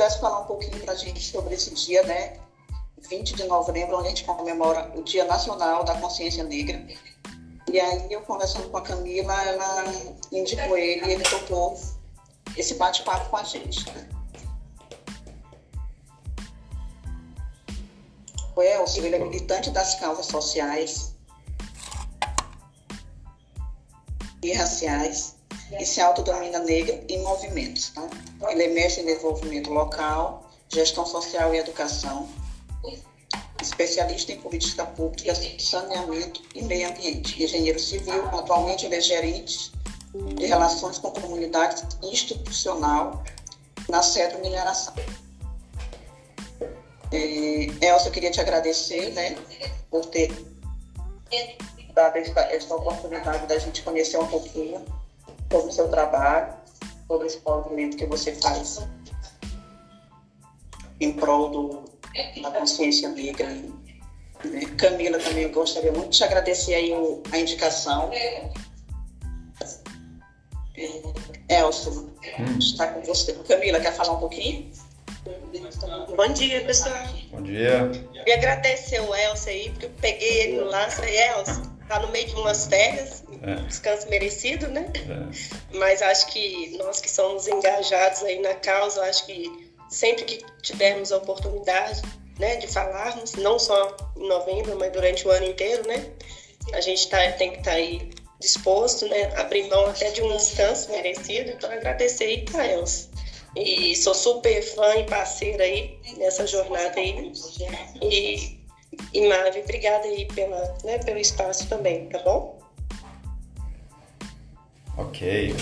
pudesse falar um pouquinho para a gente sobre esse dia, né? 20 de novembro, onde a gente comemora o Dia Nacional da Consciência Negra. E aí, eu conversando com a Camila, ela indicou ele e ele topou esse bate-papo com a gente. Né? O Elcio, ele é militante das causas sociais e raciais e se autodomina negra em movimentos. Tá? Ele é mestre em desenvolvimento local, gestão social e educação, especialista em política pública, saneamento e meio ambiente, engenheiro civil, atualmente ele é gerente de relações com comunidades institucional na Cedro Mineração. É, Elsa, eu queria te agradecer né, por ter dado esta, esta oportunidade da gente conhecer um pouquinho sobre o seu trabalho, sobre esse movimento que você faz em prol do, da consciência negra. Né? Camila, também eu gostaria muito de te agradecer aí o, a indicação. É, Elcio, hum. está com você. Camila, quer falar um pouquinho? Bom dia, pessoal. Bom dia. E agradecer o Elcio aí, porque eu peguei ele no laço. Elcio, tá no meio de umas férias, é. descanso merecido, né? É. Mas acho que nós que somos engajados aí na causa, acho que sempre que tivermos a oportunidade, né, de falarmos, não só em novembro, mas durante o ano inteiro, né? A gente tá, tem que estar tá aí disposto, né, abrir mão até de um descanso merecido. Então, agradecer aí para Elsa. E sou super fã e parceira aí nessa jornada aí. E, e Mavi, obrigada aí pela, né, pelo espaço também, tá bom? Ok.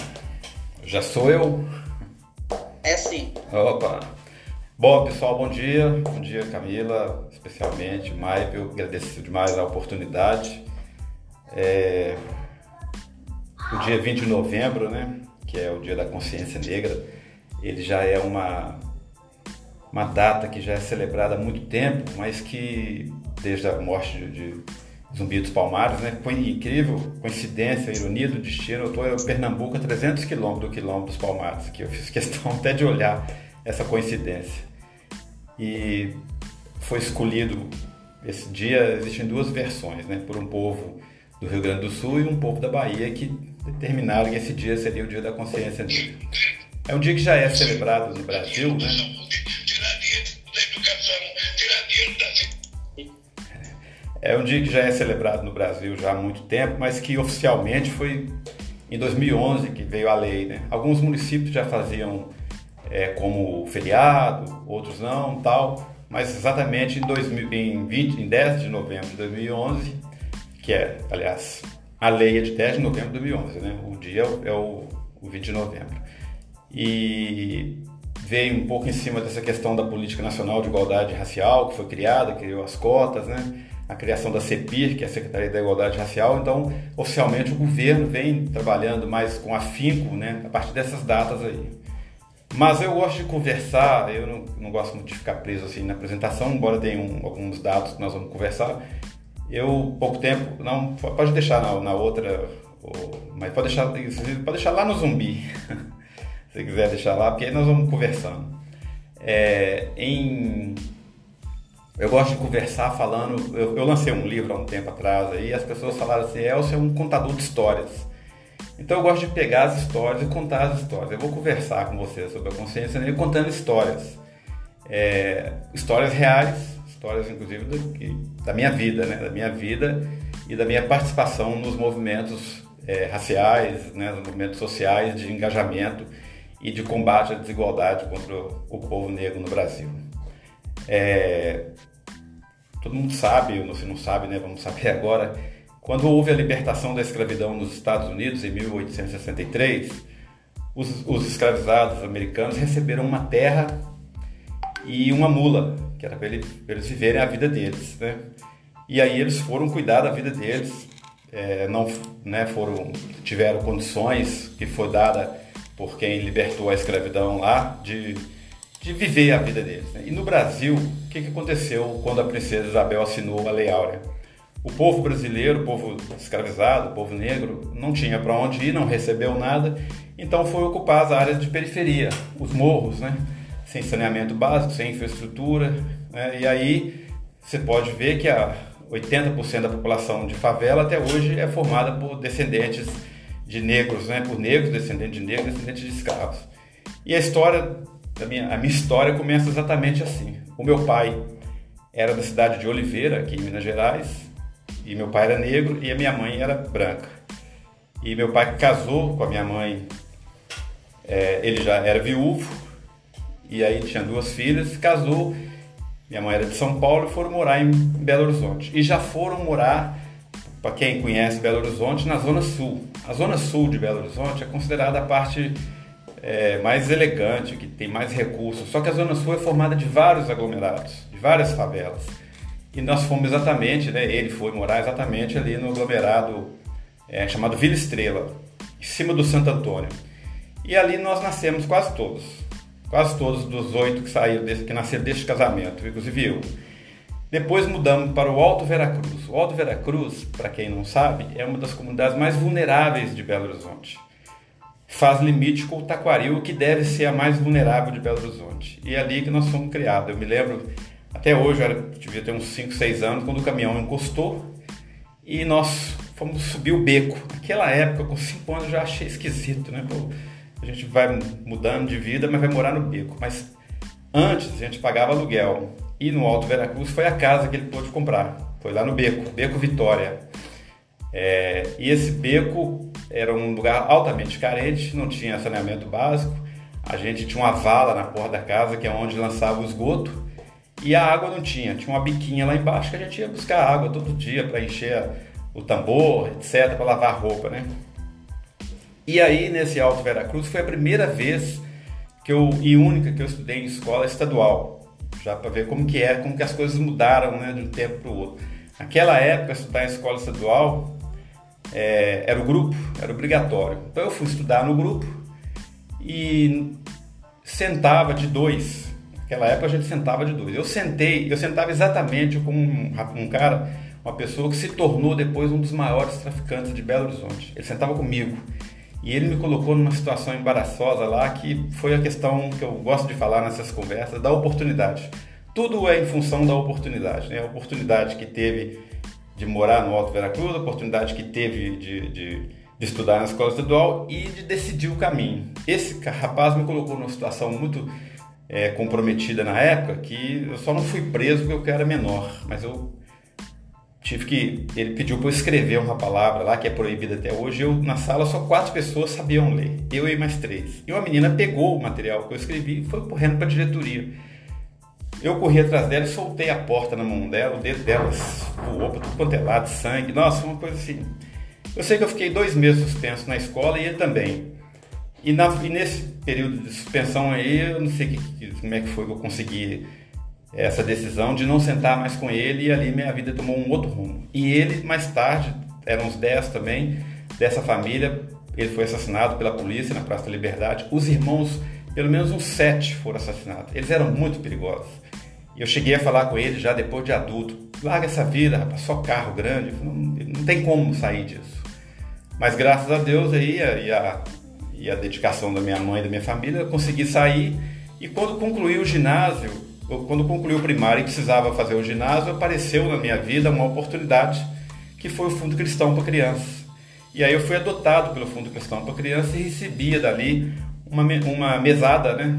Já sou eu? É sim. Opa. Bom, pessoal, bom dia. Bom dia, Camila, especialmente. Maip, eu agradeço demais a oportunidade. É... O dia 20 de novembro, né, que é o Dia da Consciência Negra, ele já é uma, uma data que já é celebrada há muito tempo, mas que desde a morte de, de Zumbi dos Palmares, né? Foi incrível, coincidência, ironia do destino. Eu estou em Pernambuco, a 300 quilômetros do quilômetro dos Palmares, que eu fiz questão até de olhar essa coincidência. E foi escolhido esse dia, existem duas versões, né? Por um povo do Rio Grande do Sul e um povo da Bahia que determinaram que esse dia seria o Dia da Consciência Negra. É um dia que já é celebrado no Brasil, né? É um dia que já é celebrado no Brasil já há muito tempo, mas que oficialmente foi em 2011 que veio a lei. Né? Alguns municípios já faziam é, como feriado, outros não, tal. Mas exatamente em, 2000, em, 20, em 10 de novembro de 2011, que é, aliás, a lei é de 10 de novembro de 2011, né? O dia é o, o 20 de novembro. E veio um pouco em cima dessa questão da Política Nacional de Igualdade Racial, que foi criada, criou as cotas, né? A criação da CEPIR, que é a Secretaria da Igualdade Racial. Então, oficialmente, o governo vem trabalhando mais com afinco né, a partir dessas datas aí. Mas eu gosto de conversar, eu não, não gosto muito de ficar preso assim na apresentação, embora tenha um, alguns dados que nós vamos conversar. Eu, pouco tempo, não, pode deixar na, na outra, mas pode deixar, pode deixar lá no zumbi, se quiser deixar lá, porque aí nós vamos conversando. É, em eu gosto de conversar falando. Eu, eu, lancei um livro há um tempo atrás aí, e as pessoas falaram assim: Elcio é um contador de histórias. Então eu gosto de pegar as histórias e contar as histórias. Eu vou conversar com você sobre a consciência negra contando histórias. É, histórias reais, histórias inclusive da, da, minha vida, né? Da minha vida e da minha participação nos movimentos é, raciais, né? nos movimentos sociais de engajamento e de combate à desigualdade contra o povo negro no Brasil. É, todo mundo sabe, ou se não sabe, né, vamos saber agora, quando houve a libertação da escravidão nos Estados Unidos em 1863, os, os escravizados americanos receberam uma terra e uma mula, que era para eles, eles, viverem a vida deles, né? E aí eles foram cuidar da vida deles, é, não, né, foram, tiveram condições que foi dada por quem libertou a escravidão lá de de viver a vida deles. Né? E no Brasil, o que, que aconteceu quando a princesa Isabel assinou a Lei Áurea? O povo brasileiro, o povo escravizado, o povo negro, não tinha para onde ir, não recebeu nada, então foi ocupar as áreas de periferia, os morros, né? sem saneamento básico, sem infraestrutura. Né? E aí você pode ver que a 80% da população de favela até hoje é formada por descendentes de negros, né? por negros, descendentes de negros, descendentes de escravos. E a história, a minha, a minha história começa exatamente assim. O meu pai era da cidade de Oliveira, aqui em Minas Gerais, e meu pai era negro e a minha mãe era branca. E meu pai casou com a minha mãe, é, ele já era viúvo, e aí tinha duas filhas, casou minha mãe era de São Paulo e foram morar em Belo Horizonte. E já foram morar, para quem conhece Belo Horizonte, na Zona Sul. A Zona Sul de Belo Horizonte é considerada a parte é, mais elegante, que tem mais recursos. Só que a Zona Sul é formada de vários aglomerados, de várias favelas. E nós fomos exatamente, né, ele foi morar exatamente ali no aglomerado é, chamado Vila Estrela, em cima do Santo Antônio. E ali nós nascemos quase todos quase todos dos oito que saíram desse, que nasceram deste casamento, inclusive eu. Depois mudamos para o Alto Veracruz. O Alto Veracruz, para quem não sabe, é uma das comunidades mais vulneráveis de Belo Horizonte. Faz limite com o Taquaril, que deve ser a mais vulnerável de Belo Horizonte. E é ali que nós fomos criados. Eu me lembro, até hoje, eu devia ter uns 5, 6 anos, quando o caminhão encostou e nós fomos subir o beco. Naquela época, com 5 anos, eu já achei esquisito, né? Pô, a gente vai mudando de vida, mas vai morar no beco. Mas antes a gente pagava aluguel. E no Alto Veracruz foi a casa que ele pôde comprar. Foi lá no beco, Beco Vitória. É, e esse beco era um lugar altamente carente, não tinha saneamento básico. A gente tinha uma vala na porta da casa, que é onde lançava o esgoto. E a água não tinha, tinha uma biquinha lá embaixo que a gente ia buscar água todo dia para encher o tambor, etc, para lavar roupa, né? E aí, nesse Alto Veracruz, foi a primeira vez que eu, e única que eu estudei em escola estadual, já para ver como que é, como que as coisas mudaram né, de um tempo para o outro. Naquela época, estudar em escola estadual é, era o grupo, era obrigatório. Então eu fui estudar no grupo e sentava de dois. Naquela época a gente sentava de dois. Eu sentei, eu sentava exatamente com um, um cara, uma pessoa que se tornou depois um dos maiores traficantes de Belo Horizonte. Ele sentava comigo. E ele me colocou numa situação embaraçosa lá, que foi a questão que eu gosto de falar nessas conversas, da oportunidade. Tudo é em função da oportunidade. Né? A oportunidade que teve de morar no Alto Veracruz, a oportunidade que teve de, de, de estudar na escola estadual e de decidir o caminho. Esse rapaz me colocou numa situação muito é, comprometida na época, que eu só não fui preso porque eu era menor, mas eu tive que. Ele pediu para eu escrever uma palavra lá que é proibida até hoje. Eu, na sala, só quatro pessoas sabiam ler, eu e mais três. E uma menina pegou o material que eu escrevi e foi correndo para a diretoria. Eu corri atrás dela e soltei a porta na mão dela, o dedo dela voou para tudo quanto é lado, sangue. Nossa, uma coisa assim. Eu sei que eu fiquei dois meses suspenso na escola e ele também. E, na, e nesse período de suspensão aí, eu não sei que, como é que foi que eu consegui essa decisão de não sentar mais com ele e ali minha vida tomou um outro rumo. E ele, mais tarde, eram uns 10 também, dessa família, ele foi assassinado pela polícia na Praça da Liberdade. Os irmãos, pelo menos uns sete foram assassinados. Eles eram muito perigosos. E eu cheguei a falar com ele já depois de adulto. Larga essa vida, rapaz, só carro grande. Não, não tem como sair disso. Mas graças a Deus aí, e a, e a dedicação da minha mãe e da minha família, eu consegui sair. E quando concluí o ginásio, eu, quando concluí o primário e precisava fazer o ginásio, apareceu na minha vida uma oportunidade que foi o Fundo Cristão para Crianças. E aí eu fui adotado pelo Fundo Cristão para Crianças e recebia dali uma, uma mesada, né?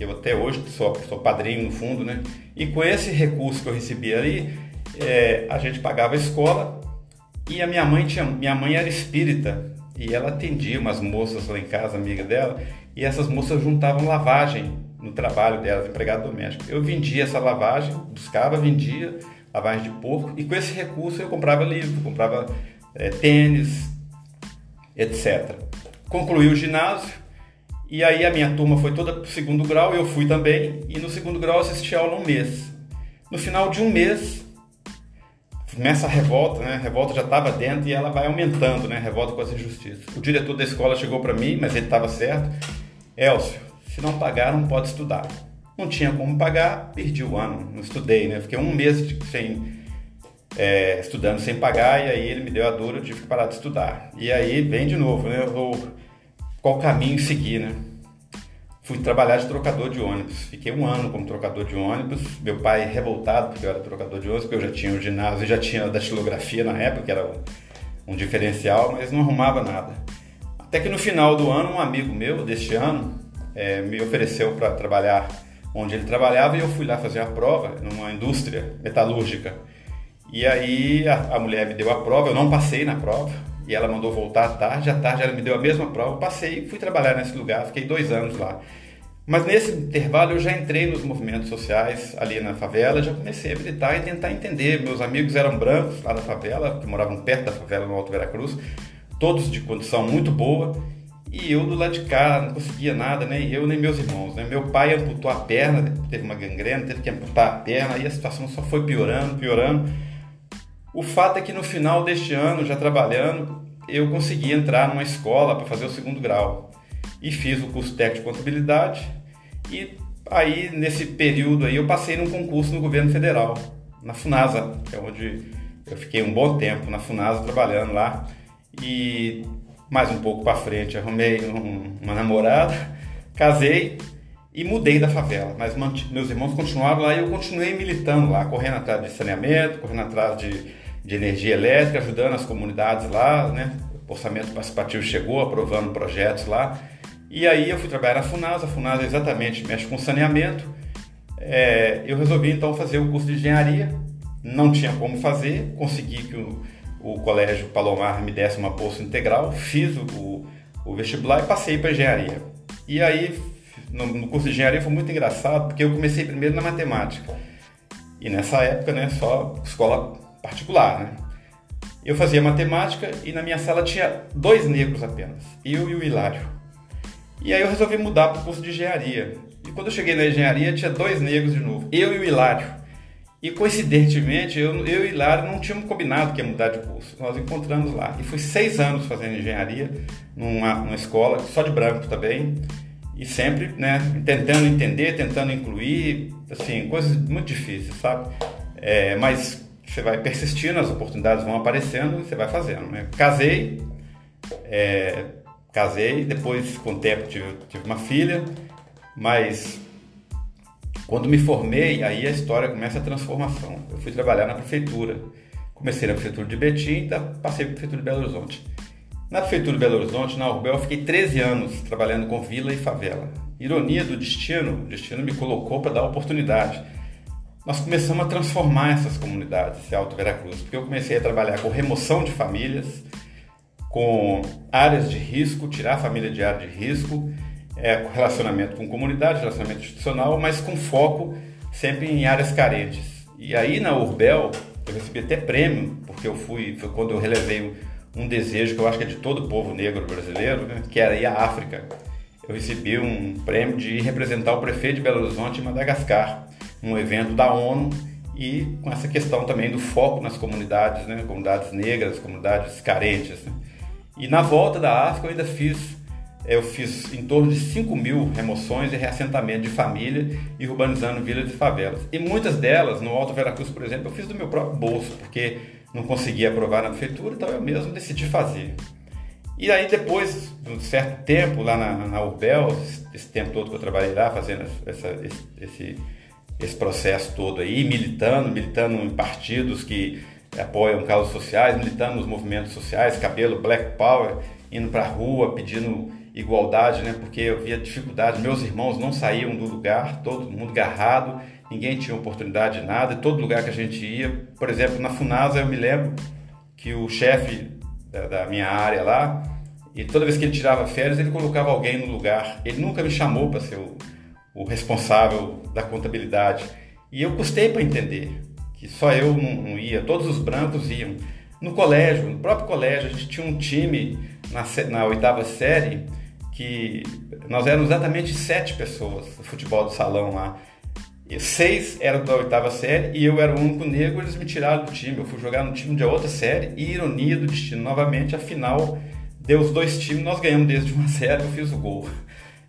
Que eu até hoje sou, sou padrinho no fundo, né? E com esse recurso que eu recebia ali, é, a gente pagava a escola e a minha mãe tinha, minha mãe era espírita e ela atendia umas moças lá em casa, amiga dela, e essas moças juntavam lavagem no trabalho delas, empregado doméstico. Eu vendia essa lavagem, buscava, vendia lavagem de porco e com esse recurso eu comprava livro, comprava é, tênis, etc. Concluí o ginásio e aí a minha turma foi toda para o segundo grau, eu fui também e no segundo grau assisti aula um mês. No final de um mês começa a revolta, né? A revolta já estava dentro e ela vai aumentando, né? A revolta com as injustiças. O diretor da escola chegou para mim, mas ele estava certo. Elcio, se não pagar, não pode estudar. Não tinha como pagar, perdi o ano, não estudei, né? Fiquei um mês sem, é, estudando sem pagar e aí ele me deu a dura, eu tive que parar de estudar. E aí vem de novo, né? Eu vou, qual caminho seguir, né? fui trabalhar de trocador de ônibus. Fiquei um ano como trocador de ônibus. Meu pai revoltado porque eu era trocador de ônibus, porque eu já tinha o ginásio, já tinha datilografia na época, que era um, um diferencial, mas não arrumava nada. Até que no final do ano, um amigo meu deste ano é, me ofereceu para trabalhar onde ele trabalhava e eu fui lá fazer a prova numa indústria metalúrgica. E aí a, a mulher me deu a prova, eu não passei na prova, e ela mandou voltar à tarde. À tarde ela me deu a mesma prova, passei e fui trabalhar nesse lugar, fiquei dois anos lá. Mas nesse intervalo eu já entrei nos movimentos sociais ali na favela, já comecei a militar e tentar entender. Meus amigos eram brancos lá da favela, que moravam perto da favela no Alto Veracruz, todos de condição muito boa. E eu do lado de cá não conseguia nada, nem eu nem meus irmãos. Né? Meu pai amputou a perna, teve uma gangrena, teve que amputar a perna, e a situação só foi piorando, piorando. O fato é que no final deste ano, já trabalhando, eu consegui entrar numa escola para fazer o segundo grau. E fiz o curso técnico de contabilidade. E aí, nesse período aí, eu passei num concurso no governo federal, na FUNASA, que é onde eu fiquei um bom tempo na FUNASA trabalhando lá. E mais um pouco para frente, arrumei um, uma namorada, casei e mudei da favela. Mas meus irmãos continuaram lá e eu continuei militando lá, correndo atrás de saneamento, correndo atrás de de energia elétrica, ajudando as comunidades lá, né? O orçamento participativo chegou, aprovando projetos lá. E aí eu fui trabalhar na FUNASA, a FUNASA exatamente mexe com saneamento. É, eu resolvi então fazer o curso de engenharia, não tinha como fazer, consegui que o, o Colégio Palomar me desse uma bolsa integral, fiz o, o vestibular e passei para engenharia. E aí, no, no, curso de engenharia foi muito engraçado, porque eu comecei primeiro na matemática. E nessa época, né, só escola particular, né? Eu fazia matemática e na minha sala tinha dois negros apenas, eu e o Hilário. E aí eu resolvi mudar para o curso de engenharia. E quando eu cheguei na engenharia tinha dois negros de novo, eu e o Hilário. E coincidentemente, eu, eu e o Hilário não tínhamos combinado que ia mudar de curso. Nós encontramos lá. E fui seis anos fazendo engenharia numa, numa escola, só de branco também. E sempre né, tentando entender, tentando incluir, assim, coisas muito difíceis, sabe? É, mas você vai persistindo, as oportunidades vão aparecendo, você vai fazendo. Né? Casei, é, casei, depois com o tempo tive, tive uma filha, mas quando me formei, aí a história começa a transformação. Eu fui trabalhar na prefeitura. Comecei na prefeitura de Betim, passei para a prefeitura de Belo Horizonte. Na prefeitura de Belo Horizonte, na Urbel, eu fiquei 13 anos trabalhando com vila e favela. Ironia do destino, o destino me colocou para dar oportunidade nós começamos a transformar essas comunidades, esse Alto Veracruz, porque eu comecei a trabalhar com remoção de famílias, com áreas de risco, tirar a família de área de risco, é, relacionamento com comunidade, relacionamento institucional, mas com foco sempre em áreas carentes. E aí na Urbel, eu recebi até prêmio, porque eu fui, foi quando eu relevei um desejo que eu acho que é de todo o povo negro brasileiro, né, que era ir à África. Eu recebi um prêmio de representar o prefeito de Belo Horizonte em Madagascar um evento da ONU e com essa questão também do foco nas comunidades, né, comunidades negras, comunidades carentes. Né. E na volta da África eu ainda fiz, eu fiz em torno de 5 mil remoções e reassentamento de família e urbanizando vilas e favelas. E muitas delas, no Alto Veracruz, por exemplo, eu fiz do meu próprio bolso, porque não conseguia aprovar na prefeitura, então eu mesmo decidi fazer. E aí depois de um certo tempo lá na, na esse tempo todo que eu trabalhei lá, fazendo essa, esse, esse esse processo todo aí, militando, militando em partidos que apoiam causas sociais, militando nos movimentos sociais, cabelo Black Power, indo para a rua pedindo igualdade, né? Porque eu via dificuldade, meus irmãos não saíam do lugar, todo mundo garrado, ninguém tinha oportunidade de nada, e todo lugar que a gente ia, por exemplo, na Funasa eu me lembro que o chefe da, da minha área lá, e toda vez que ele tirava férias, ele colocava alguém no lugar. Ele nunca me chamou para ser o o responsável da contabilidade. E eu custei para entender que só eu não, não, ia, todos os brancos iam. No colégio, no próprio colégio, a gente tinha um time na, na oitava série que nós éramos exatamente sete pessoas no futebol do salão lá. E seis eram da oitava série e eu era o único negro, eles me tiraram do time. Eu fui jogar no time de outra série e ironia do destino, novamente, a final deu os dois times, nós ganhamos desde uma série, eu fiz o gol.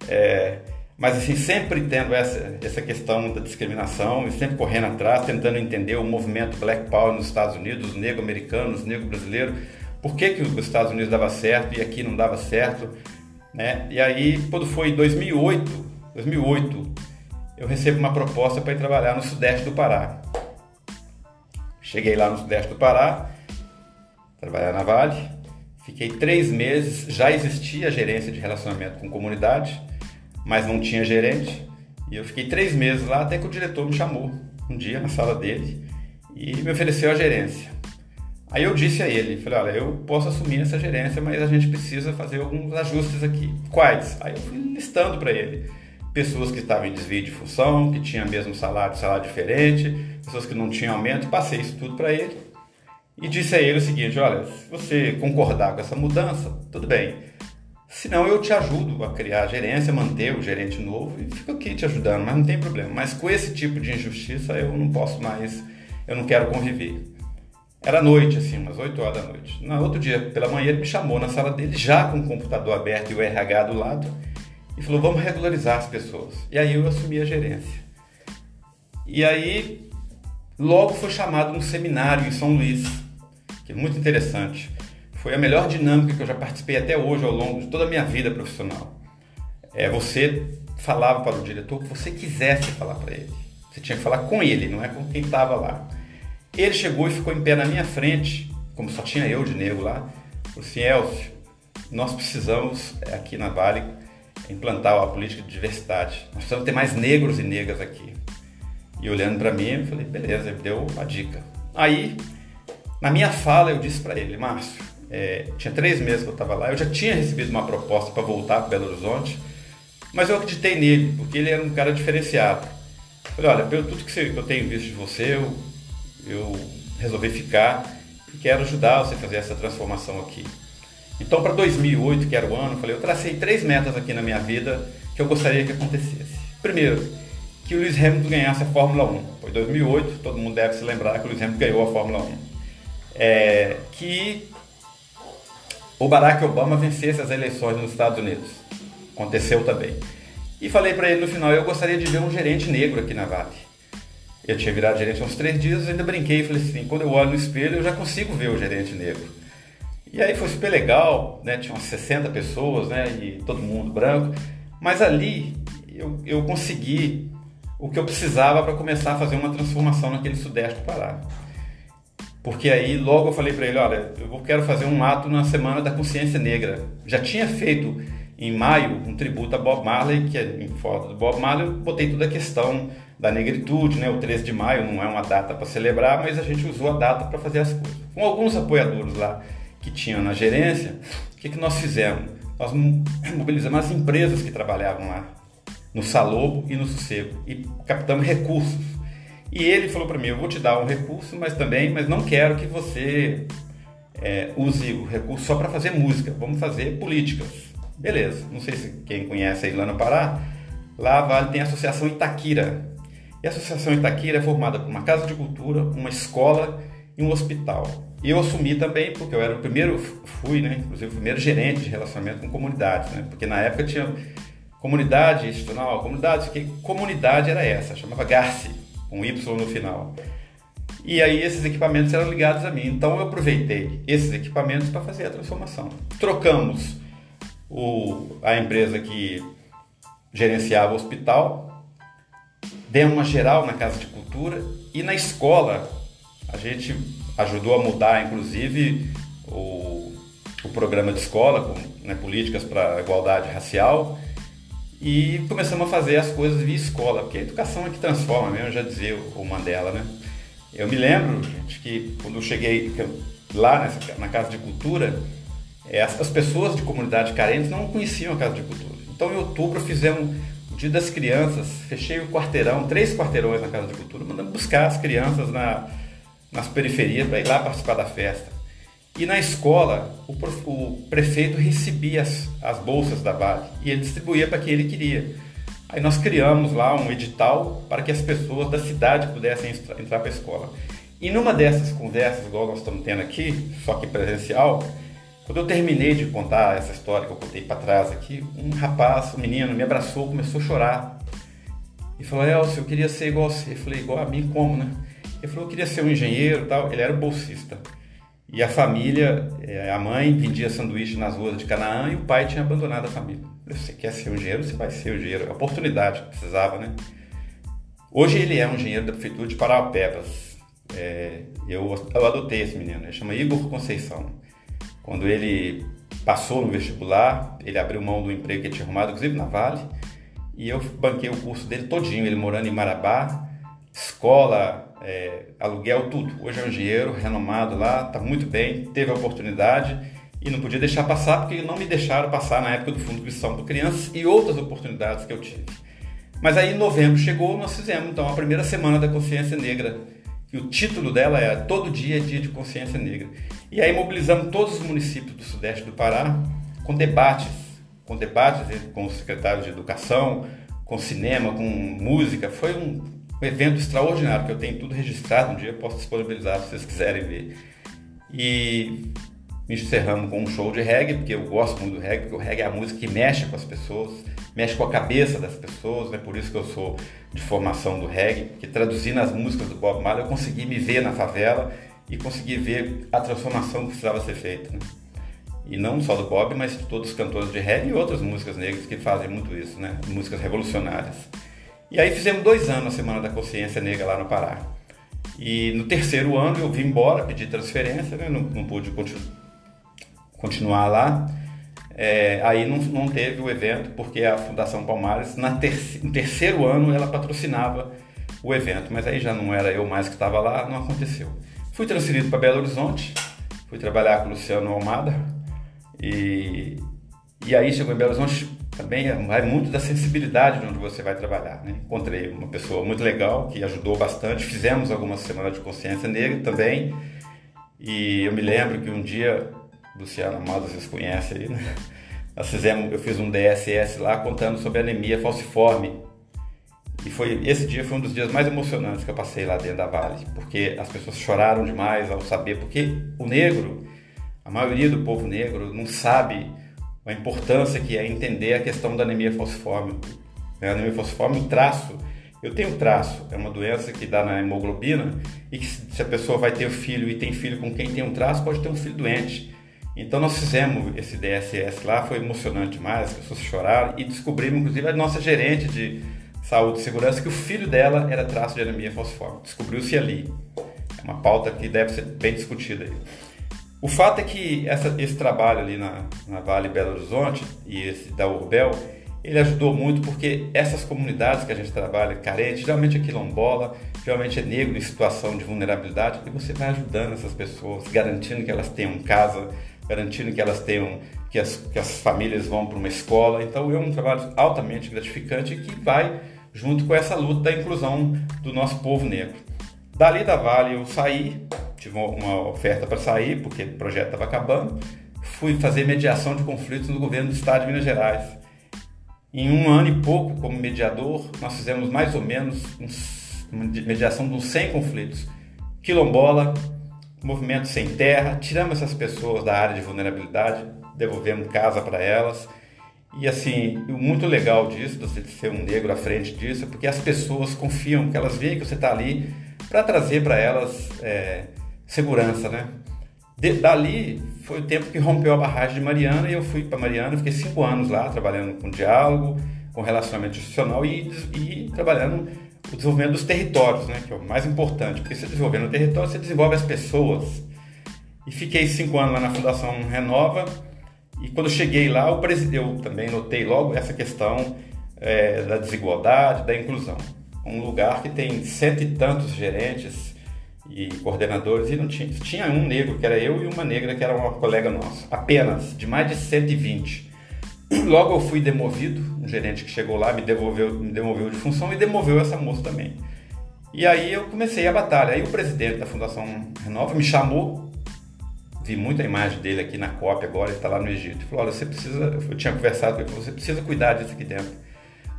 É, mas assim, sempre tendo essa, essa questão da discriminação e sempre correndo atrás, tentando entender o movimento Black Power nos Estados Unidos, os negro-americanos, os negro-brasileiros, por que, que os Estados Unidos dava certo e aqui não dava certo. Né? E aí, quando foi em 2008, 2008, eu recebo uma proposta para ir trabalhar no sudeste do Pará. Cheguei lá no sudeste do Pará, trabalhar na Vale, fiquei três meses, já existia gerência de relacionamento com comunidade, mas não tinha gerente, e eu fiquei três meses lá até que o diretor me chamou um dia na sala dele e me ofereceu a gerência. Aí eu disse a ele, falei, olha, eu posso assumir essa gerência, mas a gente precisa fazer alguns ajustes aqui. Quais? Aí eu fui listando para ele. Pessoas que estavam em desvio de função, que tinham mesmo salário, salário diferente, pessoas que não tinham aumento, passei isso tudo para ele. E disse a ele o seguinte, olha, se você concordar com essa mudança, tudo bem. Senão eu te ajudo a criar a gerência, manter o gerente novo e fico aqui te ajudando, mas não tem problema. Mas com esse tipo de injustiça eu não posso mais, eu não quero conviver. Era noite, assim, umas 8 horas da noite. No outro dia, pela manhã, ele me chamou na sala dele, já com o computador aberto e o RH do lado, e falou: vamos regularizar as pessoas. E aí eu assumi a gerência. E aí, logo foi chamado um seminário em São Luís, que é muito interessante. Foi a melhor dinâmica que eu já participei até hoje, ao longo de toda a minha vida profissional. É, você falava para o diretor o que você quisesse falar para ele. Você tinha que falar com ele, não é com quem estava lá. Ele chegou e ficou em pé na minha frente, como só tinha eu de negro lá. Falou assim: Elcio, nós precisamos é, aqui na Vale implantar a política de diversidade. Nós precisamos ter mais negros e negras aqui. E olhando para mim, eu falei: beleza, ele deu a dica. Aí, na minha fala, eu disse para ele: Márcio, é, tinha três meses que eu estava lá, eu já tinha recebido uma proposta para voltar para Belo Horizonte, mas eu acreditei nele, porque ele era um cara diferenciado. Eu falei: olha, pelo tudo que eu tenho visto de você, eu eu resolvi ficar e quero ajudar você a fazer essa transformação aqui. Então, para 2008, que era o ano, eu falei, eu tracei três metas aqui na minha vida que eu gostaria que acontecesse. Primeiro, que o Lewis Hamilton ganhasse a Fórmula 1. Foi 2008, todo mundo deve se lembrar que o Lewis Hamilton ganhou a Fórmula 1. É, que o Barack Obama vencesse as eleições nos Estados Unidos. Aconteceu também. E falei para ele no final, eu gostaria de ver um gerente negro aqui na Vale. Eu tinha virado gerente há uns três dias, ainda brinquei e falei assim, quando eu olho no espelho eu já consigo ver o gerente negro. E aí foi super legal, né? Tinha umas 60 pessoas, né? E todo mundo branco. Mas ali eu, eu consegui o que eu precisava para começar a fazer uma transformação naquele sudeste do Pará. Porque aí logo eu falei para ele, olha, eu quero fazer um ato na Semana da Consciência Negra. Já tinha feito em maio um tributo a Bob Marley, que é em foto do Bob Marley, eu botei toda a questão da negritude, né? O 13 de maio não é uma data para celebrar, mas a gente usou a data para fazer as coisas. Com alguns apoiadores lá que tinham na gerência, o que, que nós fizemos? Nós mobilizamos as empresas que trabalhavam lá, no Salobo e no Sossego, e captamos recursos. E ele falou para mim, eu vou te dar um recurso, mas também, mas não quero que você é, use o recurso só para fazer música, vamos fazer políticas. Beleza, não sei se quem conhece aí lá no Pará, lá Vale tem a Associação Itaquira, e a Associação Itaquira é formada por uma casa de cultura, uma escola e um hospital. E eu assumi também, porque eu era o primeiro, fui, né, inclusive o primeiro gerente de relacionamento com comunidades, né, porque na época tinha comunidade institucional, comunidade, que comunidade era essa, chamava GARCE, com Y no final. E aí esses equipamentos eram ligados a mim, então eu aproveitei esses equipamentos para fazer a transformação. Trocamos o, a empresa que gerenciava o hospital demos uma geral na Casa de Cultura e na escola a gente ajudou a mudar, inclusive, o, o programa de escola, com né, políticas para igualdade racial e começamos a fazer as coisas via escola, porque a educação é que transforma mesmo, já dizia o Mandela, né? Eu me lembro, gente, que quando eu cheguei lá nessa, na Casa de Cultura, é, as, as pessoas de comunidade carentes não conheciam a Casa de Cultura. Então, em outubro, fizemos Dia das Crianças, fechei o quarteirão, três quarteirões na Casa de Cultura, mandando buscar as crianças na, nas periferias para ir lá participar da festa. E na escola, o, o prefeito recebia as, as, bolsas da Vale e ele distribuía para quem ele queria. Aí nós criamos lá um edital para que as pessoas da cidade pudessem entrar para a escola. E numa dessas conversas, igual nós estamos tendo aqui, só que presencial, quando eu terminei de contar essa história que eu contei para trás aqui, um rapaz, um menino, me abraçou, começou a chorar. E falou, Elcio, eu queria ser igual a você. Eu falei, igual a mim, como, né? Ele falou, eu queria ser um engenheiro tal. Ele era bolsista. E a família, é, a mãe vendia sanduíche nas ruas de Canaã e o pai tinha abandonado a família. Você quer ser um engenheiro, você vai ser um engenheiro. A oportunidade que precisava, né? Hoje ele é um engenheiro da prefeitura de Paraupebas. É, eu, eu adotei esse menino, ele chama Igor Conceição. Quando ele passou no vestibular, ele abriu mão do emprego que tinha arrumado, inclusive na Vale, e eu banquei o curso dele todinho, ele morando em Marabá, escola, é, aluguel, tudo. Hoje é um engenheiro renomado lá, está muito bem, teve a oportunidade e não podia deixar passar porque não me deixaram passar na época do Fundo de Inscrição para Crianças e outras oportunidades que eu tive. Mas aí em novembro chegou, nós fizemos então a primeira semana da consciência negra, que o título dela é Todo Dia é Dia de Consciência Negra. E aí mobilizamos todos os municípios do sudeste do Pará com debates, com debates com secretários de educação, com cinema, com música. Foi um um evento extraordinário, que eu tenho tudo registrado, um dia eu posso disponibilizar se vocês quiserem ver. E encerramos com um show de reggae, porque eu gosto muito do reggae, porque o reggae é a música que mexe com as pessoas, mexe com a cabeça das pessoas, né? por isso que eu sou de formação do reggae, porque traduzindo as músicas do Bob Marley eu consegui me ver na favela e consegui ver a transformação que precisava ser feita. Né? E não só do Bob, mas de todos os cantores de reggae e outras músicas negras que fazem muito isso, né? músicas revolucionárias. E aí fizemos dois anos a Semana da Consciência Negra lá no Pará. E no terceiro ano eu vim embora, pedi transferência, né? não, não pude continu continuar lá. É, aí não, não teve o evento, porque a Fundação Palmares, na ter no terceiro ano, ela patrocinava o evento, mas aí já não era eu mais que estava lá, não aconteceu. Fui transferido para Belo Horizonte, fui trabalhar com o Luciano Almada, e, e aí chegou em Belo Horizonte, também vai muito da sensibilidade de onde você vai trabalhar. Né? Encontrei uma pessoa muito legal que ajudou bastante. Fizemos algumas semanas de consciência negra também. E eu me lembro que um dia, Luciano Amado, vocês conhecem aí, né? Nós fizemos, eu fiz um DSS lá contando sobre anemia falciforme. E foi esse dia foi um dos dias mais emocionantes que eu passei lá dentro da Vale, porque as pessoas choraram demais ao saber, porque o negro, a maioria do povo negro não sabe a importância que é entender a questão da anemia falciforme. A anemia falciforme, o traço, eu tenho traço, é uma doença que dá na hemoglobina e que se a pessoa vai ter filho e tem filho com quem tem um traço, pode ter um filho doente. Então nós fizemos esse DSS lá, foi emocionante demais, as pessoas choraram e descobrimos, inclusive, a nossa gerente de saúde e segurança, que o filho dela era traço de anemia falciforme. Descobriu-se ali. É uma pauta que deve ser bem discutida aí. O fato é que essa, esse trabalho ali na, na Vale Belo Horizonte e esse da Urbel, ele ajudou muito porque essas comunidades que a gente trabalha, carente, geralmente é quilombola, geralmente é negro em situação de vulnerabilidade, e você vai ajudando essas pessoas, garantindo que elas tenham casa, garantindo que elas tenham, que as, que as famílias vão para uma escola. Então é um trabalho altamente gratificante que vai junto com essa luta da inclusão do nosso povo negro. Dali da Vale eu saí, tive uma oferta para sair, porque o projeto estava acabando. Fui fazer mediação de conflitos no governo do estado de Minas Gerais. Em um ano e pouco, como mediador, nós fizemos mais ou menos uma mediação de uns 100 conflitos. Quilombola, movimento sem terra, tiramos essas pessoas da área de vulnerabilidade, devolvemos casa para elas. E assim, o muito legal disso, você ser um negro à frente disso, é porque as pessoas confiam, que elas veem que você está ali para trazer para elas é, segurança, né? De, dali foi o tempo que rompeu a barragem de Mariana e eu fui para Mariana, fiquei cinco anos lá trabalhando com diálogo, com relacionamento institucional e, e trabalhando o desenvolvimento dos territórios, né? Que é o mais importante, porque você desenvolvendo o território, você desenvolve as pessoas. E fiquei cinco anos lá na Fundação Renova e quando cheguei lá, eu também notei logo essa questão é, da desigualdade, da inclusão. Um lugar que tem cento e tantos gerentes, e coordenadores e não tinha, tinha um negro que era eu e uma negra que era uma colega nossa, apenas de mais de 120. Logo eu fui demovido, um gerente que chegou lá me devolveu, me demoveu de função e demoveu essa moça também. E aí eu comecei a batalha. Aí o presidente da Fundação Renova me chamou, vi muita imagem dele aqui na cópia agora, ele está lá no Egito. Falou: olha, você precisa, eu tinha conversado com ele, você precisa cuidar disso aqui dentro.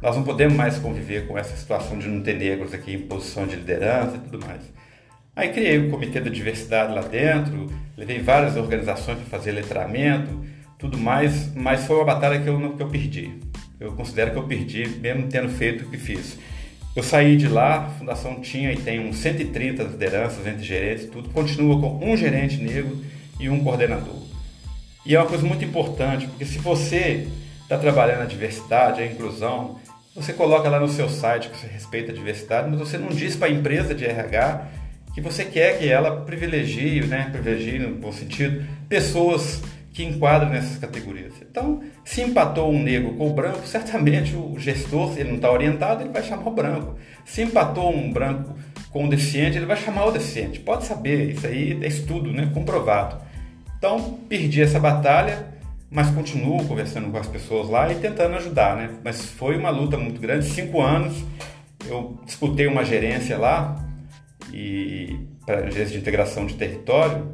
Nós não podemos mais conviver com essa situação de não ter negros aqui em posição de liderança e tudo mais. Aí criei o Comitê da Diversidade lá dentro, levei várias organizações para fazer letramento, tudo mais, mas foi uma batalha que eu, que eu perdi. Eu considero que eu perdi, mesmo tendo feito o que fiz. Eu saí de lá, a fundação tinha e tem uns 130 lideranças entre gerentes, tudo. Continua com um gerente negro e um coordenador. E é uma coisa muito importante, porque se você está trabalhando a diversidade, a inclusão, você coloca lá no seu site que você respeita a diversidade, mas você não diz para a empresa de RH que você quer que ela privilegie, né, privilegie no bom sentido, pessoas que enquadram nessas categorias. Então, se empatou um negro com o branco, certamente o gestor, se ele não está orientado, ele vai chamar o branco. Se empatou um branco com o deficiente, ele vai chamar o deficiente. Pode saber, isso aí é estudo, né, comprovado. Então, perdi essa batalha, mas continuo conversando com as pessoas lá e tentando ajudar, né? Mas foi uma luta muito grande, cinco anos. Eu disputei uma gerência lá e para gerência de integração de território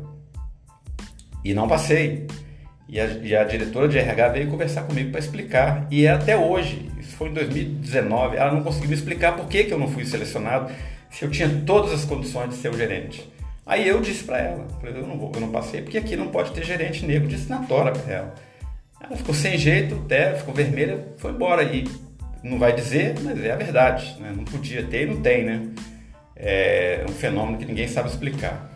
e não passei. E a, e a, diretora de RH veio conversar comigo para explicar. E é até hoje, isso foi em 2019, ela não conseguiu me explicar por que, que eu não fui selecionado, se eu tinha todas as condições de ser o gerente. Aí eu disse para ela, eu não vou, eu não passei, porque aqui não pode ter gerente negro, disse na tora para ela. Ela ficou sem jeito, até ficou vermelha, foi embora. E não vai dizer, mas é a verdade. Né? Não podia ter e não tem, né? É um fenômeno que ninguém sabe explicar.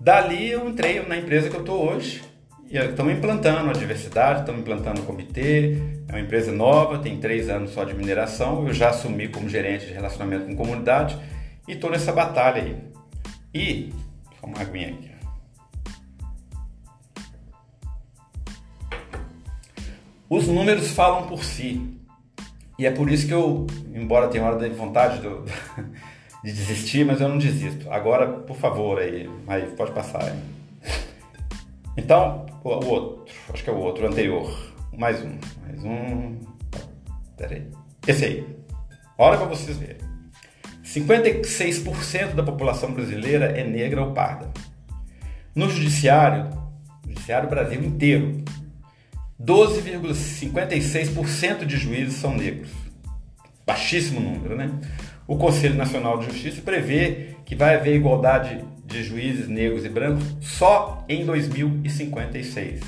Dali eu entrei na empresa que eu estou hoje, e estamos implantando a diversidade, estamos implantando o comitê. É uma empresa nova, tem três anos só de mineração. Eu já assumi como gerente de relacionamento com comunidade e estou nessa batalha aí. E, vamos uma aguinha aqui. Os números falam por si. E é por isso que eu, embora tenha hora de vontade do, de desistir, mas eu não desisto. Agora, por favor, aí, aí pode passar aí. Então, o, outro, acho que é o outro, o anterior. Mais um, mais um. Peraí. Esse aí. Olha para vocês verem. 56% da população brasileira é negra ou parda. No judiciário, judiciário Brasil inteiro, 12,56% de juízes são negros. Baixíssimo número, né? O Conselho Nacional de Justiça prevê que vai haver igualdade de juízes negros e brancos só em 2056.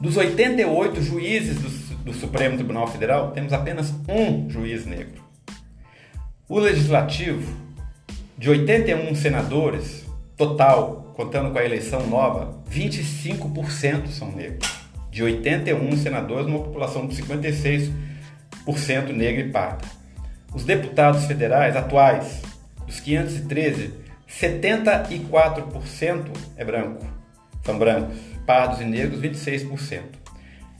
Dos 88 juízes do, do, Supremo Tribunal Federal, temos apenas um juiz negro. O Legislativo, de 81 senadores, total, contando com a eleição nova, 25% são negros. De 81 senadores, uma população de 56% negra e parda. Os deputados federais atuais, dos 513, 74% é branco, são brancos, pardos e negros 26%.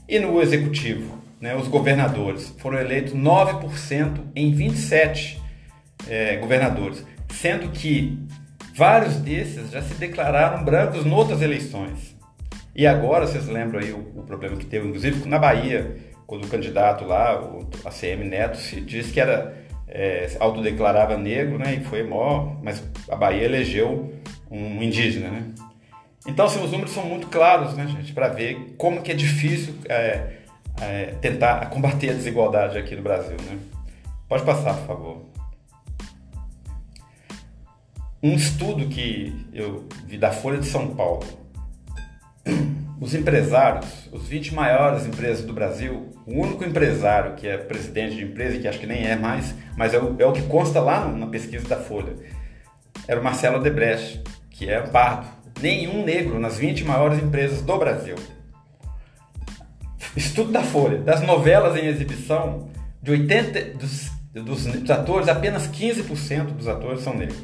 E no executivo, né, os governadores foram eleitos 9% em 27 é, governadores, sendo que vários desses já se declararam brancos em outras eleições. E agora, vocês lembram aí o, o problema que teve, inclusive na Bahia, quando o candidato lá, o ACM Neto, se disse que era é, autodeclarava negro, né? E foi maior, mas a Bahia elegeu um indígena, né? Então, assim, os números são muito claros, né, gente, para ver como que é difícil é, é, tentar combater a desigualdade aqui no Brasil, né? Pode passar, por favor. Um estudo que eu vi da Folha de São Paulo os empresários, os 20 maiores empresas do Brasil, o único empresário que é presidente de empresa, que acho que nem é mais, mas é o, é o que consta lá na pesquisa da Folha, era o Marcelo Debrecht, que é pardo. Nenhum negro nas 20 maiores empresas do Brasil. Estudo da Folha, das novelas em exibição, de 80 dos, dos, dos atores, apenas 15% dos atores são negros.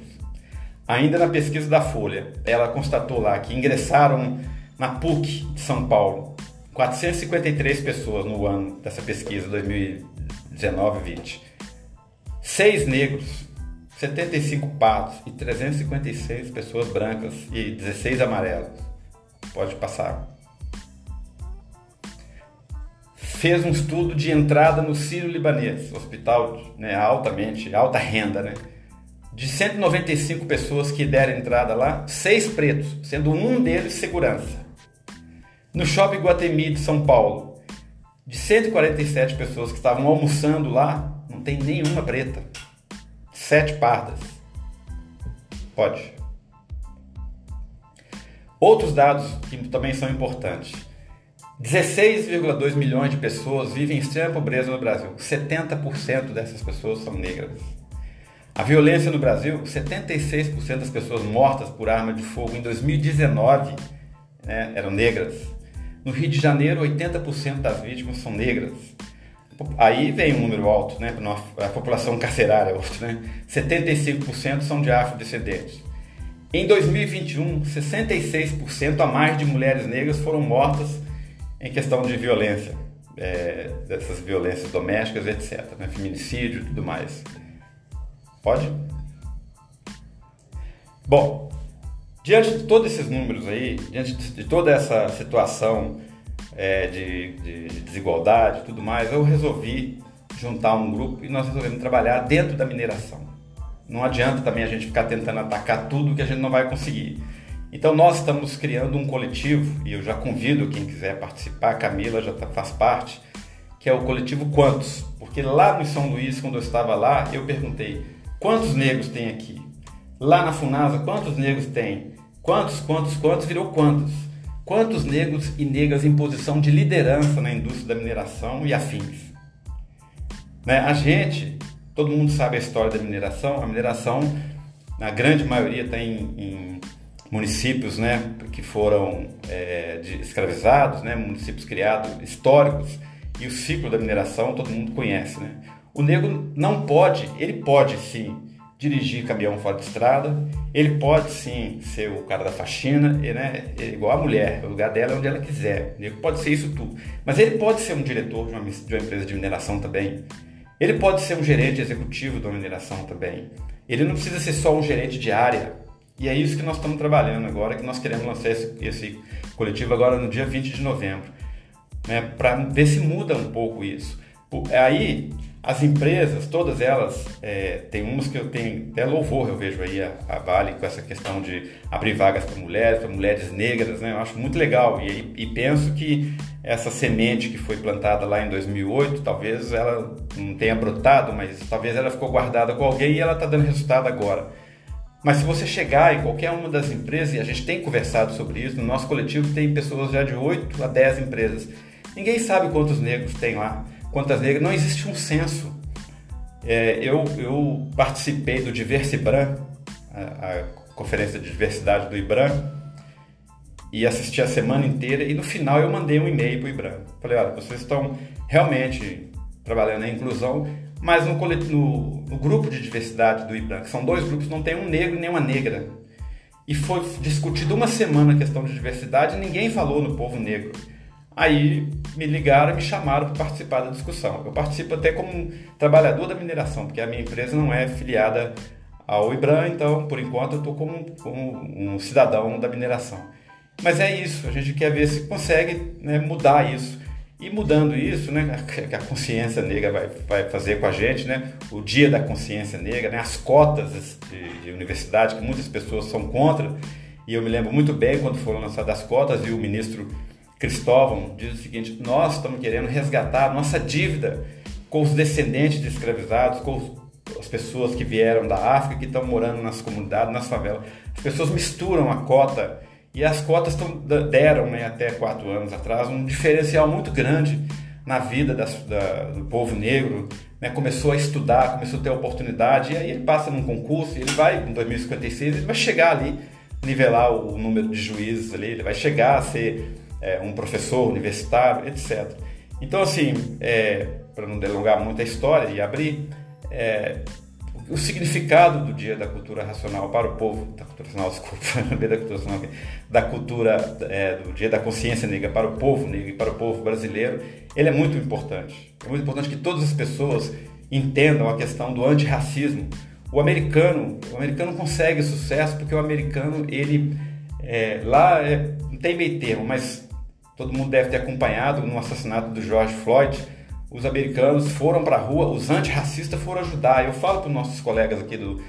Ainda na pesquisa da Folha, ela constatou lá que ingressaram na PUC de São Paulo, 453 pessoas no ano dessa pesquisa 2019-20. Seis negros, 75 pardos e 356 pessoas brancas e 16 amarelas. Pode passar. Fez um estudo de entrada no Sírio-Libanês, hospital né, altamente, alta renda, né? De 195 pessoas que deram entrada lá, seis pretos, sendo um deles segurança. No Shopping Guatemi de São Paulo, de 147 pessoas que estavam almoçando lá, não tem nenhuma preta. Sete pardas. Pode. Outros dados que também são importantes. 16,2 milhões de pessoas vivem em extrema pobreza no Brasil. 70% dessas pessoas são negras. A violência no Brasil, 76% das pessoas mortas por arma de fogo em 2019 né, eram negras. No Rio de Janeiro, 80% das vítimas são negras. Aí vem um número alto, né? A população carcerária, né? 75% são de afrodescendentes. Em 2021, 66% a mais de mulheres negras foram mortas em questão de violência, é, dessas violências domésticas, etc. Né? Feminicídio e tudo mais. Pode? Bom, diante de todos esses números aí, diante de toda essa situação é, de, de, desigualdade e tudo mais, eu resolvi juntar um grupo e nós resolvemos trabalhar dentro da mineração. Não adianta também a gente ficar tentando atacar tudo que a gente não vai conseguir. Então nós estamos criando um coletivo e eu já convido quem quiser participar, Camila já tá, faz parte, que é o coletivo Quantos, porque lá no São Luís, quando eu estava lá, eu perguntei quantos negros tem aqui. Lá na Funasa, quantos negros tem? Quantos, quantos, quantos virou quantos? Quantos negros e negras em posição de liderança na indústria da mineração e afins? Né? A gente Todo mundo sabe a história da mineração. A mineração, na grande maioria, tem em municípios né, que foram é, de, escravizados, né, municípios criados históricos, e o ciclo da mineração todo mundo conhece. Né? O negro não pode, ele pode sim dirigir caminhão fora de estrada, ele pode sim ser o cara da faxina, né, é igual a mulher, o lugar dela é onde ela quiser. Negro pode ser isso tudo. Mas ele pode ser um diretor de uma, de uma empresa de mineração também. Ele pode ser um gerente executivo da mineração também. Ele não precisa ser só um gerente de área. E é isso que nós estamos trabalhando agora, que nós queremos lançar esse, esse coletivo agora no dia 20 de novembro, né, para ver se muda um pouco isso. Aí as empresas, todas elas, é, tem umas que eu tenho até louvor, eu vejo aí a, a Vale com essa questão de abrir vagas para mulheres, para mulheres negras, né? Eu acho muito legal e, e penso que essa semente que foi plantada lá em 2008, talvez ela não tenha brotado, mas talvez ela ficou guardada com alguém e ela está dando resultado agora. Mas se você chegar em qualquer uma das empresas, e a gente tem conversado sobre isso, no nosso coletivo tem pessoas já de 8 a 10 empresas. Ninguém sabe quantos negros tem lá quantas negras, não existe um censo. É, eu, eu participei do Diversibran, a, a conferência de diversidade do IBRAM, e assisti a semana inteira e no final eu mandei um e-mail para o IBRAM. Falei, olha, vocês estão realmente trabalhando na inclusão, mas no, no, no, grupo de diversidade do IBRAM, que são dois grupos, não tem um negro nem uma negra. E foi discutido uma semana a questão de diversidade e ninguém falou no povo negro. Aí me ligaram me chamaram para participar da discussão. Eu participo até como trabalhador da mineração, porque a minha empresa não é filiada ao IBRAM, então por enquanto eu estou como, como, um cidadão da mineração. Mas é isso, a gente quer ver se consegue né, mudar isso. E mudando isso, né, que a consciência negra vai, vai fazer com a gente, né, o dia da consciência negra, né, as cotas de, de universidade que muitas pessoas são contra, e eu me lembro muito bem quando foram lançadas as cotas e o ministro Cristóvão diz o seguinte: nós estamos querendo resgatar nossa dívida com os descendentes de escravizados, com as pessoas que vieram da África que estão morando nas comunidades, nas favelas. As pessoas misturam a cota e as cotas tão, deram né, até quatro anos atrás um diferencial muito grande na vida das, da, do povo negro. Né, começou a estudar, começou a ter oportunidade e aí ele passa num concurso, ele vai em 2056, ele vai chegar ali nivelar o número de juízes ali, ele vai chegar a ser é, um professor universitário, etc. Então, assim, é, para não delongar muito a história e abrir, é, o significado do Dia da Cultura Racional para o povo, da cultura racional, desculpa, da cultura racional, da cultura, é, do Dia da Consciência Negra para o povo negro e para o povo brasileiro, ele é muito importante. É muito importante que todas as pessoas entendam a questão do antirracismo. O americano, o americano consegue sucesso porque o americano, ele é, lá é, não tem meio termo, mas todo mundo deve ter acompanhado no assassinato do George Floyd, os americanos foram para a rua, os antirracistas foram ajudar. Eu falo para os nossos colegas aqui do,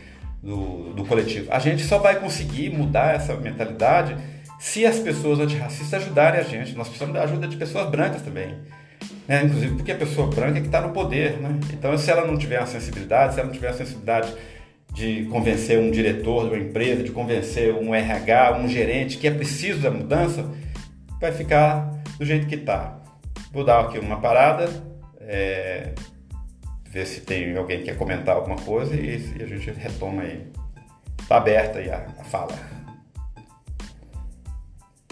do, do, coletivo, a gente só vai conseguir mudar essa mentalidade se as pessoas antirracistas ajudarem a gente. Nós precisamos da ajuda de pessoas brancas também. Né? Inclusive porque a pessoa branca é que está no poder. Né? Então, se ela não tiver a sensibilidade, se ela não tiver a sensibilidade de convencer um diretor de uma empresa, de convencer um RH, um gerente que é preciso da mudança, vai ficar do jeito que está. Vou dar aqui uma parada, é, ver se tem alguém que quer comentar alguma coisa e, e a gente retoma aí. Está aberta aí a, a fala.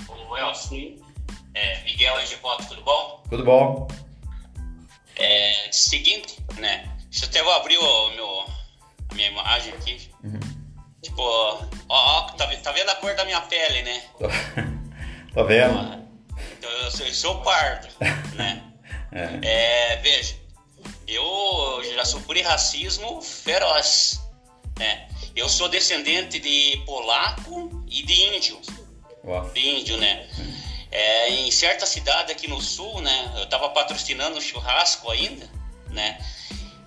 Ô, Elcio, Sim. É, Miguel Egipoto, tudo bom? Tudo bom. É, seguinte, né? Deixa eu até vou abrir o meu, a minha imagem aqui. Uhum. Tipo, ó, ó tá, tá, vendo a cor da minha pele, né? Tô vendo. Então, eu, sou, eu sou pardo, né? é. é, veja, eu já sofri racismo feroz, né? Eu sou descendente de polaco e de índio. Uau. De índio, né? É, em certa cidade aqui no sul, né? Eu estava patrocinando um churrasco ainda, né?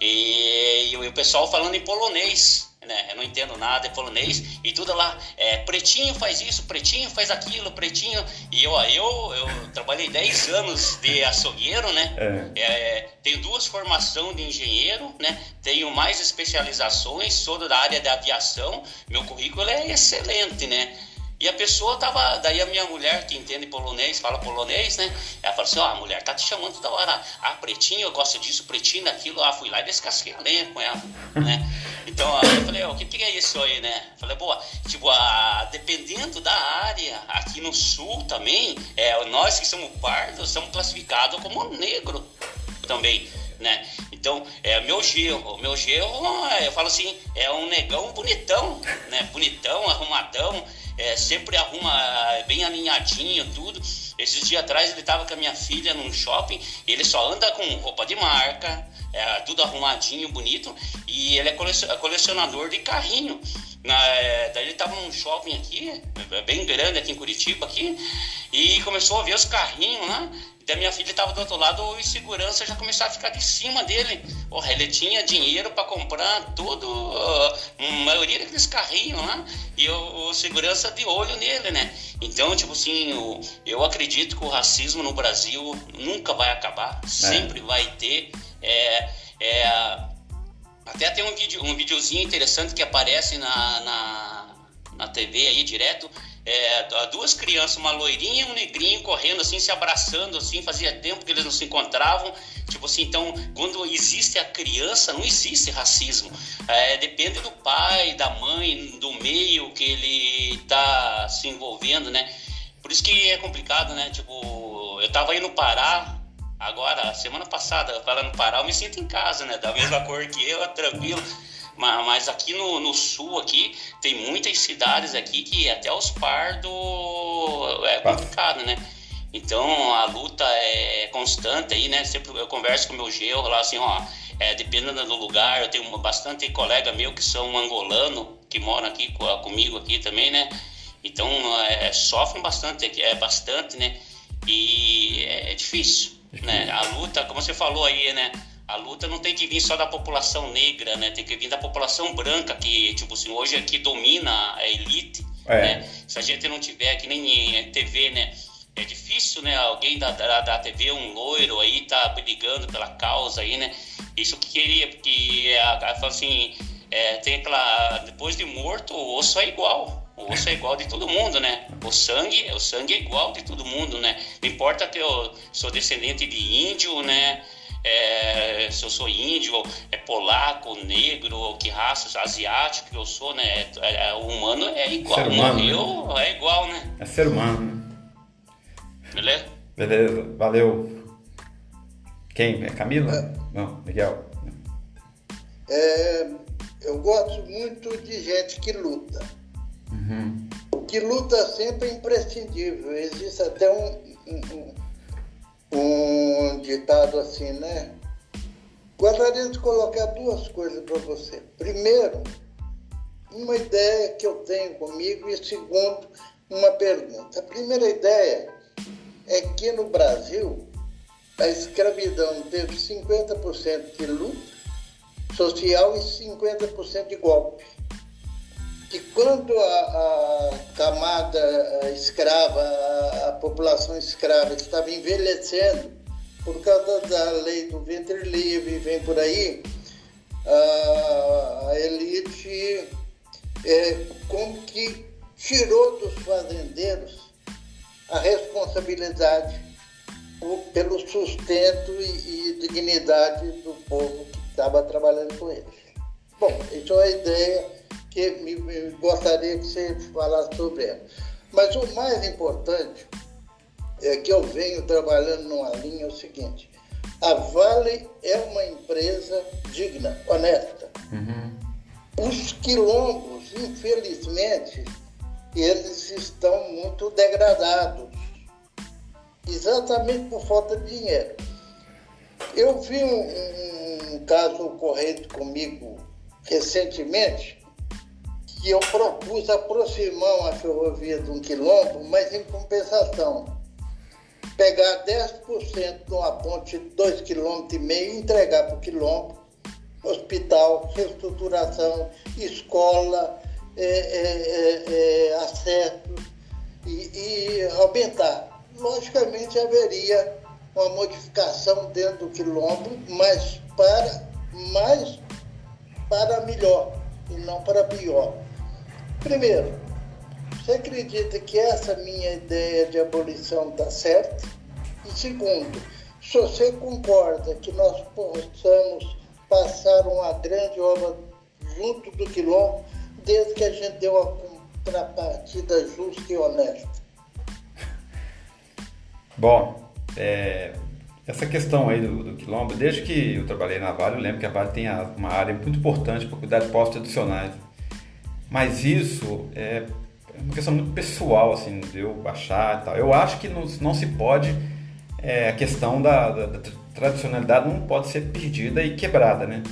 E, e, o pessoal falando em polonês, né? Eu não entendo nada, é polonês, e tudo lá, é, pretinho faz isso, pretinho faz aquilo, pretinho. E eu, eu, eu trabalhei 10 anos de açougueiro, né? É. É, tenho duas formações de engenheiro, né? Tenho mais especializações, sou da área da aviação, meu currículo é excelente, né? E a pessoa tava, daí a minha mulher, que entende polonês, fala polonês, né? Ela falou assim: Ó, oh, a mulher tá te chamando toda hora. Ah, pretinho, eu gosto disso, pretinho, daquilo. Ah, fui lá e descasquei a lenha com ela, né? Então eu falei: o que, que é isso aí, né? falei: Boa, tipo, a, dependendo da área, aqui no sul também, é, nós que somos pardos, somos classificados como negro também. Né? Então, é meu gerro, meu gerro, eu falo assim, é um negão bonitão, né? Bonitão, arrumadão, é, sempre arruma é, bem alinhadinho, tudo. Esses dias atrás ele estava com a minha filha num shopping, ele só anda com roupa de marca, é, tudo arrumadinho, bonito, e ele é colecionador de carrinho. Na, é, daí ele estava num shopping aqui, bem grande aqui em Curitiba, aqui, e começou a ver os carrinhos lá, da minha filha estava do outro lado e segurança já começou a ficar de cima dele. Porra, ele tinha dinheiro para comprar tudo, a maioria daqueles carrinhos lá, e o, o, segurança de olho nele, né? Então, tipo assim, eu, eu acredito que o racismo no Brasil nunca vai acabar, é. sempre vai ter. É, é, até tem um, vídeo, um videozinho interessante que aparece na, na, na TV aí direto é, duas crianças, uma loirinha e um negrinho correndo assim, se abraçando assim, fazia tempo que eles não se encontravam. Tipo assim, então, quando existe a criança, não existe racismo. É, depende do pai, da mãe, do meio que ele está se envolvendo, né? Por isso que é complicado, né? Tipo, eu tava aí no Pará, agora, semana passada, para no Pará, eu me sinto em casa, né? Da mesma cor que eu, tranquilo. Mas aqui no, no, sul aqui tem muitas cidades aqui que até os pardos é complicado, né? Então a luta é constante aí, né? Sempre eu converso com o meu genro lá assim, ó, é, dependendo do lugar, eu tenho bastante colega meu que são angolano, que moram aqui comigo aqui também, né? Então é, sofrem bastante, é bastante, né? E é, é difícil, né? A luta, como você falou aí, né? a luta não tem que vir só da população negra, né? Tem que vir da população branca, que, tipo assim, hoje aqui domina a elite, é. né? Se a gente não tiver, que nem TV, né? É difícil, né? Alguém da, da, da TV, um loiro aí, tá brigando pela causa aí, né? Isso que queria, porque, a, assim, é, tem aquela... Depois de morto, o osso é igual. O osso é igual de todo mundo, né? O sangue, o sangue é igual de todo mundo, né? Não importa que eu sou descendente de índio, né? é, se eu sou índio, é polaco, negro, ou que raça, asiático que eu sou, né? É, é, o humano é igual. Ser humano, Morreu né? é igual, né? É ser humano. Né? Beleza? Beleza, valeu. Quem? É Camila? É. Não, Miguel. É, eu gosto muito de gente que luta. Uhum. Que luta sempre é imprescindível. Existe até um, um, um ditado assim, né? Gostaria de colocar duas coisas para você. Primeiro, uma ideia que eu tenho comigo e segundo, uma pergunta. A primeira ideia é que no Brasil a escravidão teve 50% de luta social e 50% de golpe que quando a, a camada escrava, a, a, população escrava estava envelhecendo, por causa da lei do ventre livre, vem por aí, a, a elite é, como que tirou dos fazendeiros a responsabilidade pelo sustento e, e dignidade do povo que estava trabalhando com eles. Bom, é a ideia que me, gostaria que você falasse sobre ela. Mas o mais importante é, que eu venho trabalhando numa linha é o seguinte: a Vale é uma empresa digna, honesta. Uhum. Os quilombos, infelizmente, eles estão muito degradados, exatamente por falta de dinheiro. Eu vi um, um caso ocorrente comigo recentemente, que eu propus aproximar uma ferrovia de um quilombo, mas em compensação, pegar 10% de uma ponte de 2,5 km e entregar para o quilombo, hospital, reestruturação, escola, é, é, é, é acesso e, e aumentar. Logicamente haveria uma modificação dentro do quilombo, mas para mais para melhor e não para pior. Primeiro, você acredita que essa minha ideia de abolição está certa? E segundo, se você concorda que nós possamos passar uma grande obra junto do quilombo, desde que a gente dê uma contrapartida justa e honesta. Bom, é, essa questão aí do, do, quilombo, desde que eu trabalhei na Vale, eu lembro que a Vale tem uma área muito importante para cuidar de postos tradicionais. Mas isso é, uma questão muito pessoal, assim, de eu achar e tal. Eu acho que não, não se pode, é, a questão da, da, da, tradicionalidade não pode ser perdida e quebrada, né?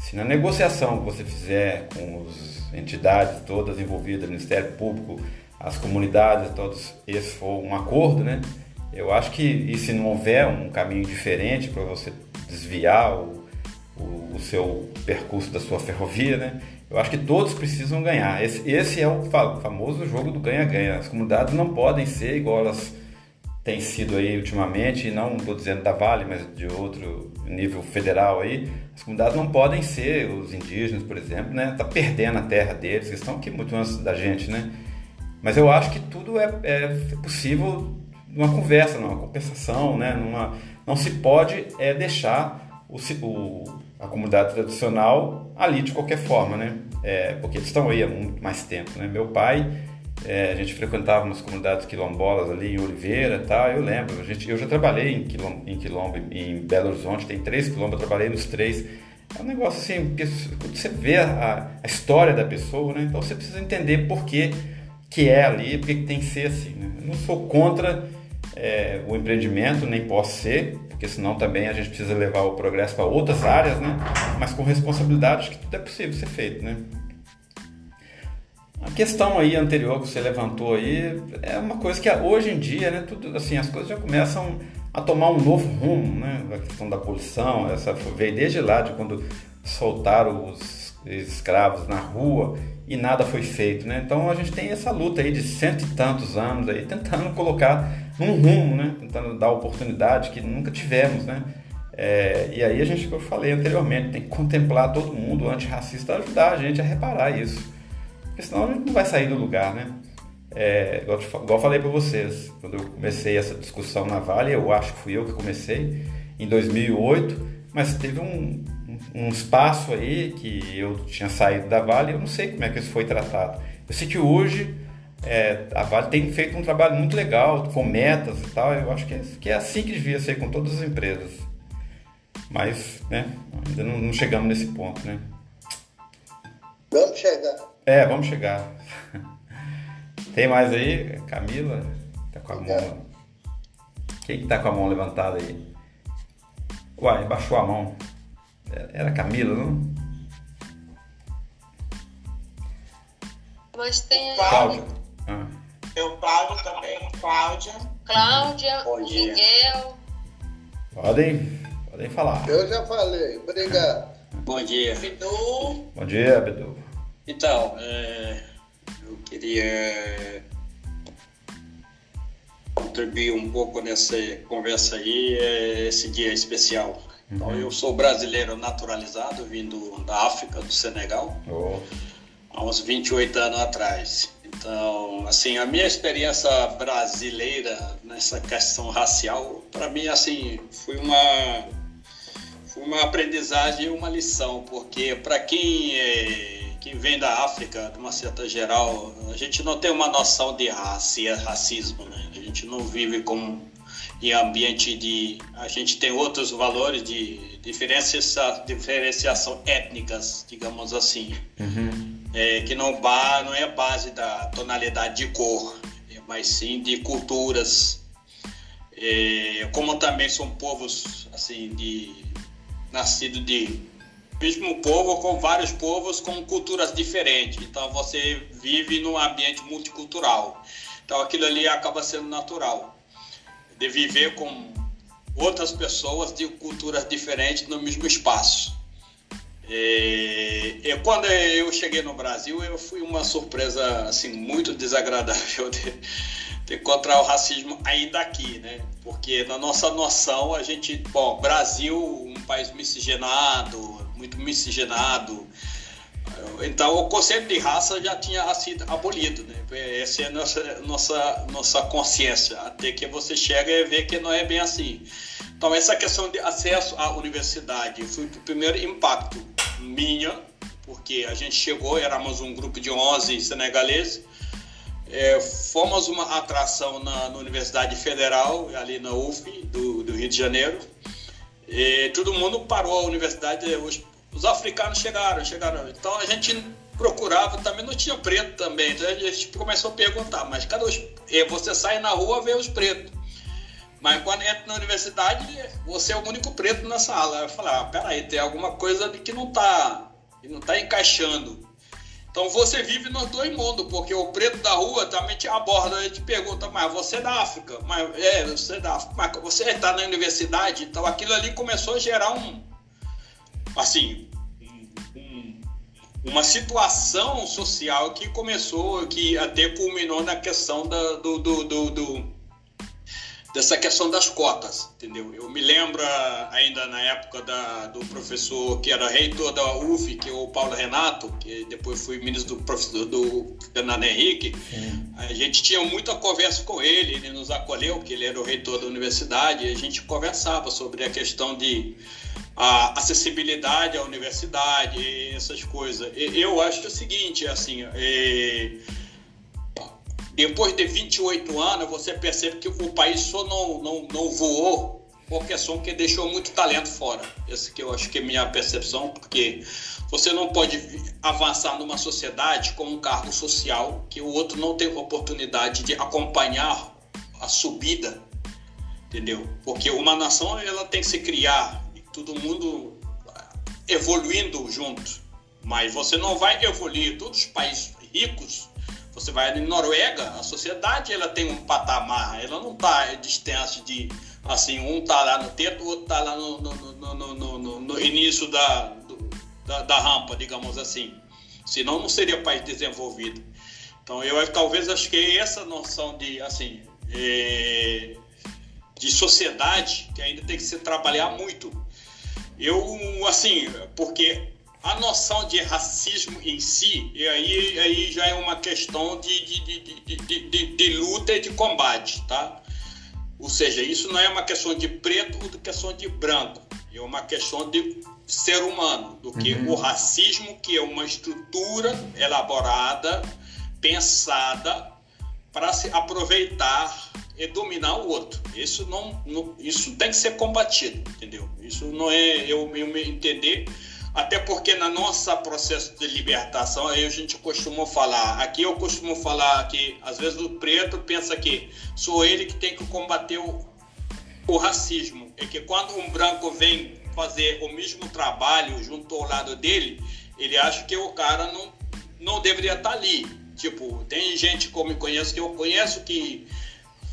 Se na negociação que você fizer com as entidades todas envolvidas, Ministério Público, as comunidades, todos, esse for um acordo, né? Eu acho que e se não houver um caminho diferente para você desviar o, o, o, seu percurso da sua ferrovia, né? Eu acho que todos precisam ganhar. Esse, esse é o famoso jogo do ganha-ganha. As comunidades não podem ser igual elas têm sido aí ultimamente, não estou dizendo da Vale, mas de outro nível federal aí. As comunidades não podem ser, os indígenas, por exemplo, né? Tá perdendo a terra deles, eles estão aqui muito antes da gente, né? Mas eu acho que tudo é, é possível numa conversa, numa compensação, né? Numa, não se pode é, deixar o, o, a comunidade tradicional ali de qualquer forma, né? É, porque eles estão aí há muito mais tempo, né? Meu pai, é, a gente frequentava umas comunidades quilombolas ali em Oliveira e tal, eu lembro, a gente, eu já trabalhei em quilombo, em, quilombo, em Belo Horizonte, tem três quilombos, eu trabalhei nos três, é um negócio assim, porque você vê a, a, história da pessoa, né? Então você precisa entender por que, que é ali, por que tem que ser assim, né? Eu não sou contra é, o empreendimento, nem posso ser, porque senão também a gente precisa levar o progresso para outras áreas, né? Mas com responsabilidade que tudo é possível ser feito, né? A questão aí anterior que você levantou aí é uma coisa que hoje em dia, né, tudo assim, as coisas já começam a tomar um novo rumo, né? A questão da poluição, essa veio desde lá de quando soltaram os escravos na rua e nada foi feito, né? Então a gente tem essa luta aí de cento e tantos anos aí tentando colocar num rumo, né? Tentando dar oportunidade que nunca tivemos, né? É, e aí a gente, como eu falei anteriormente, tem que contemplar todo mundo antirracista ajudar a gente a reparar isso. Porque senão a gente não vai sair do lugar, né? É, igual, igual eu falei para vocês, quando eu comecei essa discussão na Vale, eu acho que fui eu que comecei, em 2008, mas teve um, um espaço aí que eu tinha saído da Vale, eu não sei como é que isso foi tratado. Eu sei que hoje é, a Vale tem feito um trabalho muito legal, com metas e tal. Eu acho que é, que é assim que devia ser com todas as empresas. Mas, né, ainda não, não chegamos nesse ponto, né? Vamos chegar. É, vamos chegar. Tem mais aí? Camila? Tá com a mão. Quem que tá com a mão levantada aí? Uai, baixou a mão. Era Camila, não? Mas tem aí. Cláudia. Ah. Eu, Cláudio também, Cláudia. Cláudia, Bom dia. Miguel. Podem, podem falar. Eu já falei, obrigado. Bom dia. Bidu. Bom dia, Bidu. Então, é, eu queria contribuir um pouco nessa conversa aí, é, esse dia especial. Então, uhum. eu sou brasileiro naturalizado, vindo da África, do Senegal, oh. há uns 28 anos atrás. Então, assim, a minha experiência brasileira nessa questão racial, para mim, assim, foi uma, foi uma aprendizagem e uma lição, porque para quem é, que vem da África, de uma certa geral, a gente não tem uma noção de raça racismo, né? A gente não vive como em ambiente de. A gente tem outros valores de diferenciação, diferenciação étnicas, digamos assim, uhum. É, que não, não é base da tonalidade de cor, mas sim de culturas. É, como também são povos assim de nascido de mesmo povo com vários povos com culturas diferentes. Então você vive num ambiente multicultural. Então aquilo ali acaba sendo natural de viver com outras pessoas de culturas diferentes no mesmo espaço. E, e, quando eu cheguei no Brasil, eu fui uma surpresa assim muito desagradável de, de, encontrar o racismo ainda aqui, né? Porque na nossa noção a gente, bom, Brasil, um país miscigenado, muito miscigenado, então o conceito de raça já tinha sido abolido, né? Essa é a nossa, nossa, nossa consciência, até que você chega e vê que não é bem assim. Então essa questão de acesso à universidade foi o primeiro impacto minha, porque a gente chegou, éramos um grupo de 11 senegaleses, é, fomos uma atração na, na, Universidade Federal, ali na UF, do, do Rio de Janeiro, e todo mundo parou a universidade, os os africanos chegaram, chegaram. Então a gente procurava, também não tinha preto também. Então a gente começou a perguntar, mas cadê os. E você sai na rua vê os pretos. Mas quando entra na universidade, você é o único preto na sala. Eu falei, ah, peraí, tem alguma coisa que não está não tá encaixando. Então você vive nos dois mundos, porque o preto da rua também te aborda e te pergunta, mas você é da África? Mas, é, você é da África. Mas você está na universidade? Então aquilo ali começou a gerar um, assim, um, uma situação social que começou, que até culminou na questão da, do, do, do, do dessa questão das cotas, entendeu? Eu me lembro ainda na época da, do professor que era reitor da UF, que é o Paulo Renato, que depois foi ministro do professor do Fernando Henrique. Sim. A gente tinha muita conversa com ele, ele nos acolheu, porque ele era o reitor da universidade, e a gente conversava sobre a questão de a acessibilidade à universidade, essas coisas. Eu acho o seguinte, assim, é, depois de 28 anos, você percebe que o país só não, não, não voou por questão que deixou muito talento fora. Essa que eu acho que é minha percepção, porque você não pode avançar numa sociedade com um cargo social que o outro não tem oportunidade de acompanhar a subida, entendeu? Porque uma nação ela tem que se criar todo mundo evoluindo junto. Mas você não vai evoluir todos os países ricos. Você vai em Noruega, a sociedade ela tem um patamar, ela não está distante de assim, um está lá no teto, o outro está lá no, no, no, no, no início da, do, da, da, rampa, digamos assim. Senão não seria país desenvolvido. Então eu talvez acho que é essa noção de assim é, de sociedade que ainda tem que se trabalhar muito eu, assim, porque a noção de racismo em si, e aí, aí já é uma questão de, de, de, de, de luta e de combate, tá? Ou seja, isso não é uma questão de preto ou de questão de branco, é uma questão de ser humano, do que uhum. o racismo, que é uma estrutura elaborada, pensada para se aproveitar e dominar o outro. Isso não, não, isso tem que ser combatido, entendeu? Isso não é eu, eu me entender, até porque na nossa processo de libertação aí a gente costuma falar, aqui eu costumo falar que às vezes o preto pensa que sou ele que tem que combater o, o racismo, é que quando um branco vem fazer o mesmo trabalho junto ao lado dele, ele acha que o cara não, não deveria estar ali. Tipo, tem gente como eu conheço que eu conheço que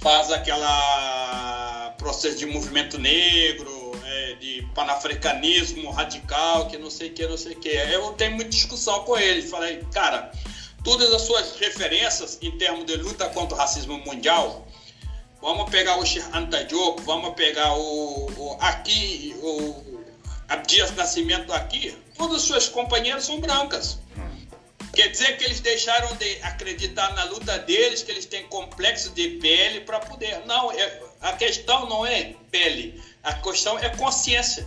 faz aquela processo de movimento negro, é, de panafricanismo radical, que não sei o que, não sei o que. Eu tenho muita discussão com ele. Falei, cara, todas as suas referências em termos de luta contra o racismo mundial, vamos pegar o Anta Diop, vamos pegar o, o aqui, o Abdias Nascimento aqui, todas as suas companheiras são brancas. Quer dizer que eles deixaram de acreditar na luta deles, que eles têm complexo de pele para poder. Não, é, a questão não é pele, a questão é consciência.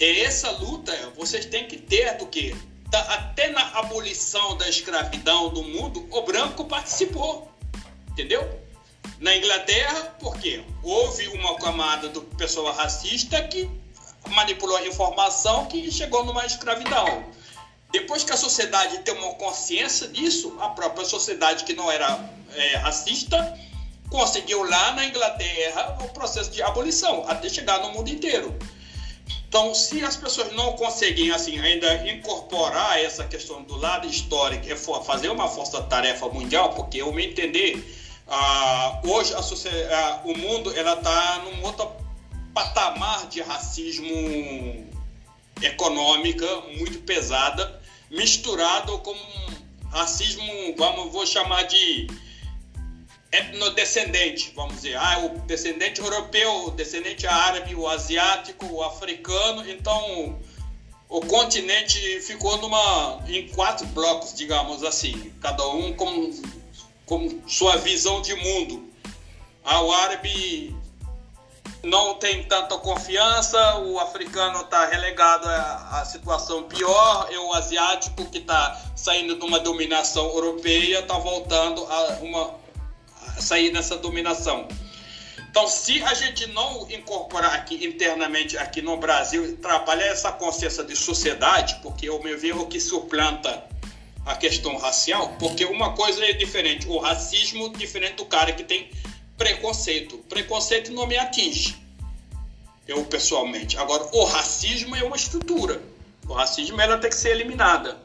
E essa luta vocês têm que ter do que? da, até na abolição da escravidão do mundo, o branco participou. Entendeu? Na Inglaterra, por quê? Houve uma camada do pessoal racista que manipulou a informação que chegou numa escravidão. Depois que a sociedade uma consciência disso, a própria sociedade que não era é, racista conseguiu lá na Inglaterra o processo de abolição, até chegar no mundo inteiro. Então, se as pessoas não conseguem assim ainda incorporar essa questão do lado histórico, é fazer uma força-tarefa mundial, porque eu me entender, ah, hoje a sociedade, o mundo ela está num outro patamar de racismo econômica muito pesada, misturado com racismo, vamos vou chamar de etnodescendente, vamos dizer, ah, o descendente europeu, o descendente árabe, o asiático, o africano, então o continente ficou numa em quatro blocos, digamos assim, cada um com, com sua visão de mundo. Ah, o árabe não tem tanta confiança, o africano está relegado à, situação pior, e o asiático que está saindo de uma dominação europeia está voltando a uma sair dessa dominação. Então, se a gente não incorporar aqui internamente, aqui no Brasil, trabalhar essa consciência de sociedade, porque o meu ver é o que suplanta a questão racial, porque uma coisa é diferente, o racismo diferente do cara que tem preconceito. Preconceito não me atinge, eu pessoalmente. Agora, o racismo é uma estrutura. O racismo ela tem que ser eliminada.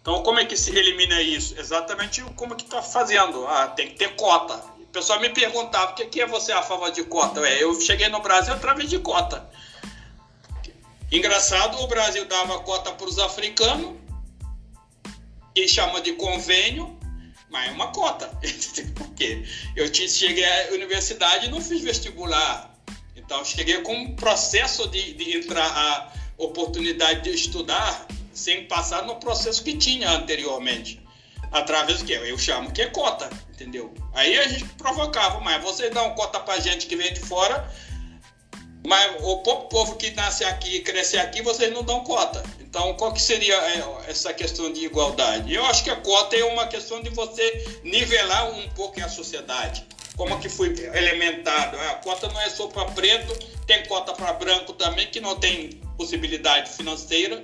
Então, como é que se elimina isso? Exatamente como que está fazendo. Ah, tem que ter cota. O pessoal me perguntava, por que, é você a favor de cota? É, eu cheguei no Brasil através de cota. Engraçado, o Brasil dava cota para os africanos, e chama de convênio, mas é uma cota. Por quê? Eu cheguei à universidade e não fiz vestibular. Então, cheguei com um processo de, de entrar a oportunidade de estudar sem passar no processo que tinha anteriormente. Através do que? Eu chamo que é cota, entendeu? Aí a gente provocava, mas vocês dão cota pra gente que vem de fora, mas o pouco povo que nasce aqui e cresce aqui, vocês não dão cota. Então, qual que seria é, essa questão de igualdade? Eu acho que a cota é uma questão de você nivelar um pouco a sociedade. Como que foi elementado? A cota não é só para preto, tem cota para branco também, que não tem possibilidade financeira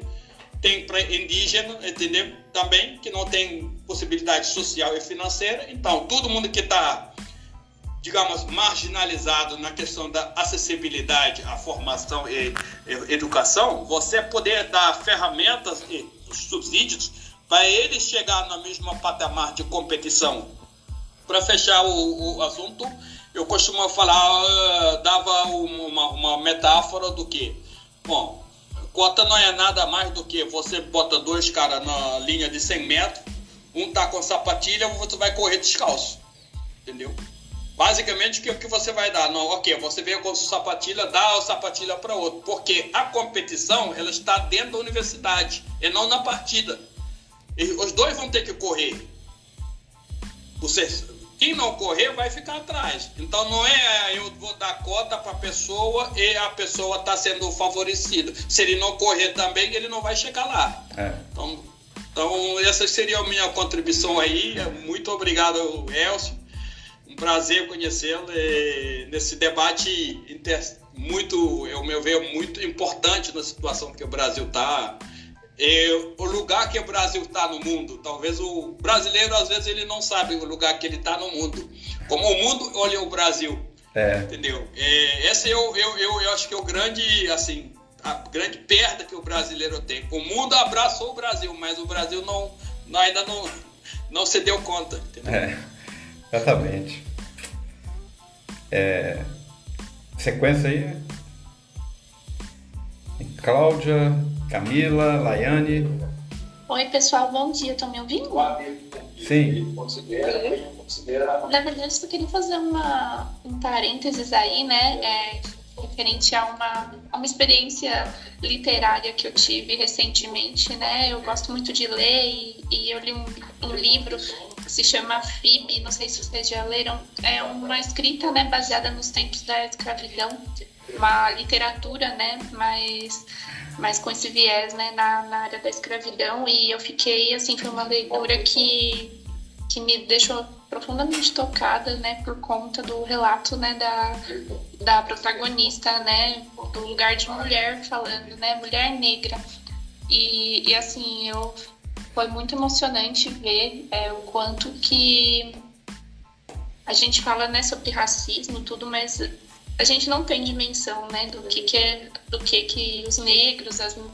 tem para indígena, entendeu? Também, que não tem possibilidade social e financeira. Então, todo mundo que está, digamos, marginalizado na questão da acessibilidade à formação e, educação, você poder dar ferramentas e subsídios para ele chegar no mesmo patamar de competição. Para fechar o, o, assunto, eu costumo falar, uh, dava uma, uma metáfora do que, bom, Cota não é nada mais do que você bota dois caras na linha de 100 metros, um tá com sapatilha, outro vai correr descalço. Entendeu? Basicamente, o que, que você vai dar? Não, ok, você veio com sapatilha, dá a sapatilha para outro. Porque a competição, ela está dentro da universidade e não na partida. E os dois vão ter que correr. Você, quem não correr vai ficar atrás. Então não é eu vou dar cota para a pessoa e a pessoa está sendo favorecida. Se ele não correr também, ele não vai chegar lá. É. Então, então essa seria a minha contribuição aí. Muito obrigado, Elcio. Um prazer conhecê-lo nesse debate inter... muito, eu meu ver, muito importante na situação que o Brasil está o lugar que o Brasil está no mundo. Talvez o brasileiro, às vezes, ele não sabe o lugar que ele está no mundo. Como o mundo olha o Brasil. É. Entendeu? É, esse eu, eu, eu, eu acho que é o grande, assim, a grande perda que o brasileiro tem. O mundo abraçou o Brasil, mas o Brasil não, não ainda não, não se deu conta. Entendeu? É, exatamente. É, sequência aí. Cláudia, Camila, Laiane. Oi, pessoal, bom dia. Estão me ouvindo? Sim. Na verdade, eu queria fazer uma, um parênteses aí, né? É, referente a uma, uma experiência literária que eu tive recentemente, né? Eu gosto muito de ler e, e eu li um, um livro que se chama Fib, não sei se vocês já leram, é uma escrita, né, baseada nos tempos da escravidão, uma literatura, né, mas mas com esse viés, né, na, na área da escravidão e eu fiquei, assim, foi uma leitura que que me deixou profundamente tocada, né, por conta do relato, né, da, da protagonista, né, do lugar de mulher falando, né, mulher negra. E, e assim, eu foi muito emocionante ver é, o quanto que a gente fala, né, sobre racismo, tudo, mas a gente não tem dimensão, né, do que, que é, do que que os negros, as né,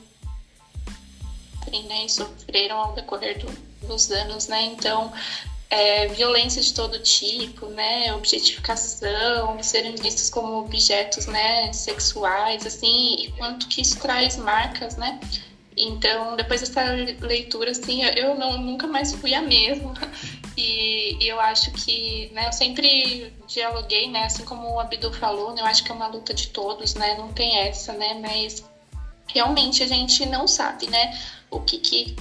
sofreram ao decorrer do, dos anos, né? Então, é, violência de todo tipo, né, objetificação, serem vistos como objetos, né, sexuais, assim, e quanto que isso traz marcas, né. Então, depois dessa leitura, assim, eu não, nunca mais fui a mesma. E, e, eu acho que, né, eu sempre dialoguei, né, assim como o Abdul falou, né, eu acho que é uma luta de todos, né, não tem essa, né, mas realmente a gente não sabe, né, o que que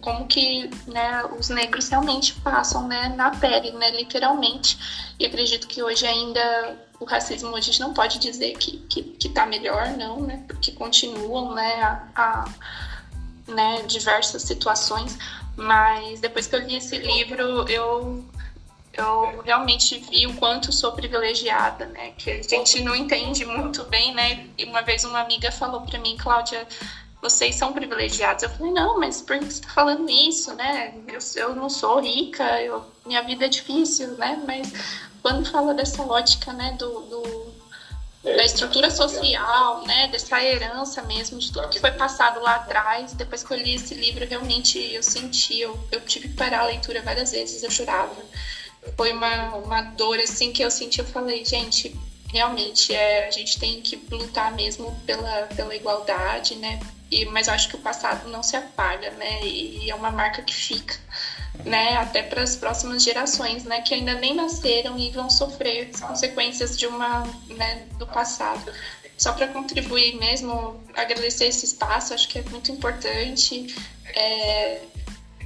como que né, os negros realmente passam né, na pele, né, literalmente. E acredito que hoje ainda o racismo a gente não pode dizer que, que, que tá melhor, não, né? Porque continuam né, a, a né, diversas situações. Mas depois que eu li esse livro, eu, eu realmente vi o quanto sou privilegiada, né? Que a gente não entende muito bem, né? E uma vez uma amiga falou para mim, Cláudia, vocês são privilegiados. Eu falei, não, mas por que você está falando isso, né? Eu, eu não sou rica, eu, minha vida é difícil, né? Mas quando fala dessa ótica, né, do, do, da estrutura social, né, dessa herança mesmo, de tudo que foi passado lá atrás, depois que eu li esse livro, realmente eu senti, eu, eu tive que parar a leitura várias vezes, eu chorava. Foi uma, uma dor, assim, que eu senti, eu falei, gente, realmente, é, a gente tem que lutar mesmo pela, pela igualdade, né, e, mas eu acho que o passado não se apaga, né? E, e é uma marca que fica, né? Até para as próximas gerações, né? Que ainda nem nasceram e vão sofrer as consequências de uma, né? Do passado. Só para contribuir mesmo, agradecer esse espaço, acho que é muito importante. É,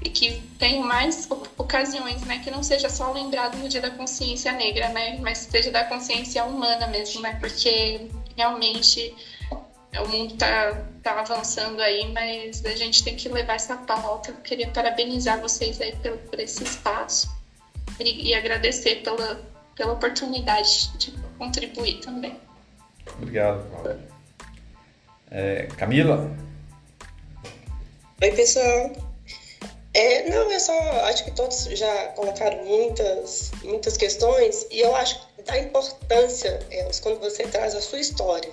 e que tenha mais ocasiões, né, que não seja só lembrado no Dia da Consciência Negra, né, mas seja da consciência humana mesmo, né, porque realmente o mundo está tá avançando aí, mas a gente tem que levar essa pauta. Eu queria parabenizar vocês aí por, por esse espaço e, e, agradecer pela, pela oportunidade de contribuir também. Obrigado, Cláudia. É, Camila? Oi, pessoal. É, não, eu só acho que todos já colocaram muitas, muitas questões e eu acho da importância, elas, quando você traz a sua história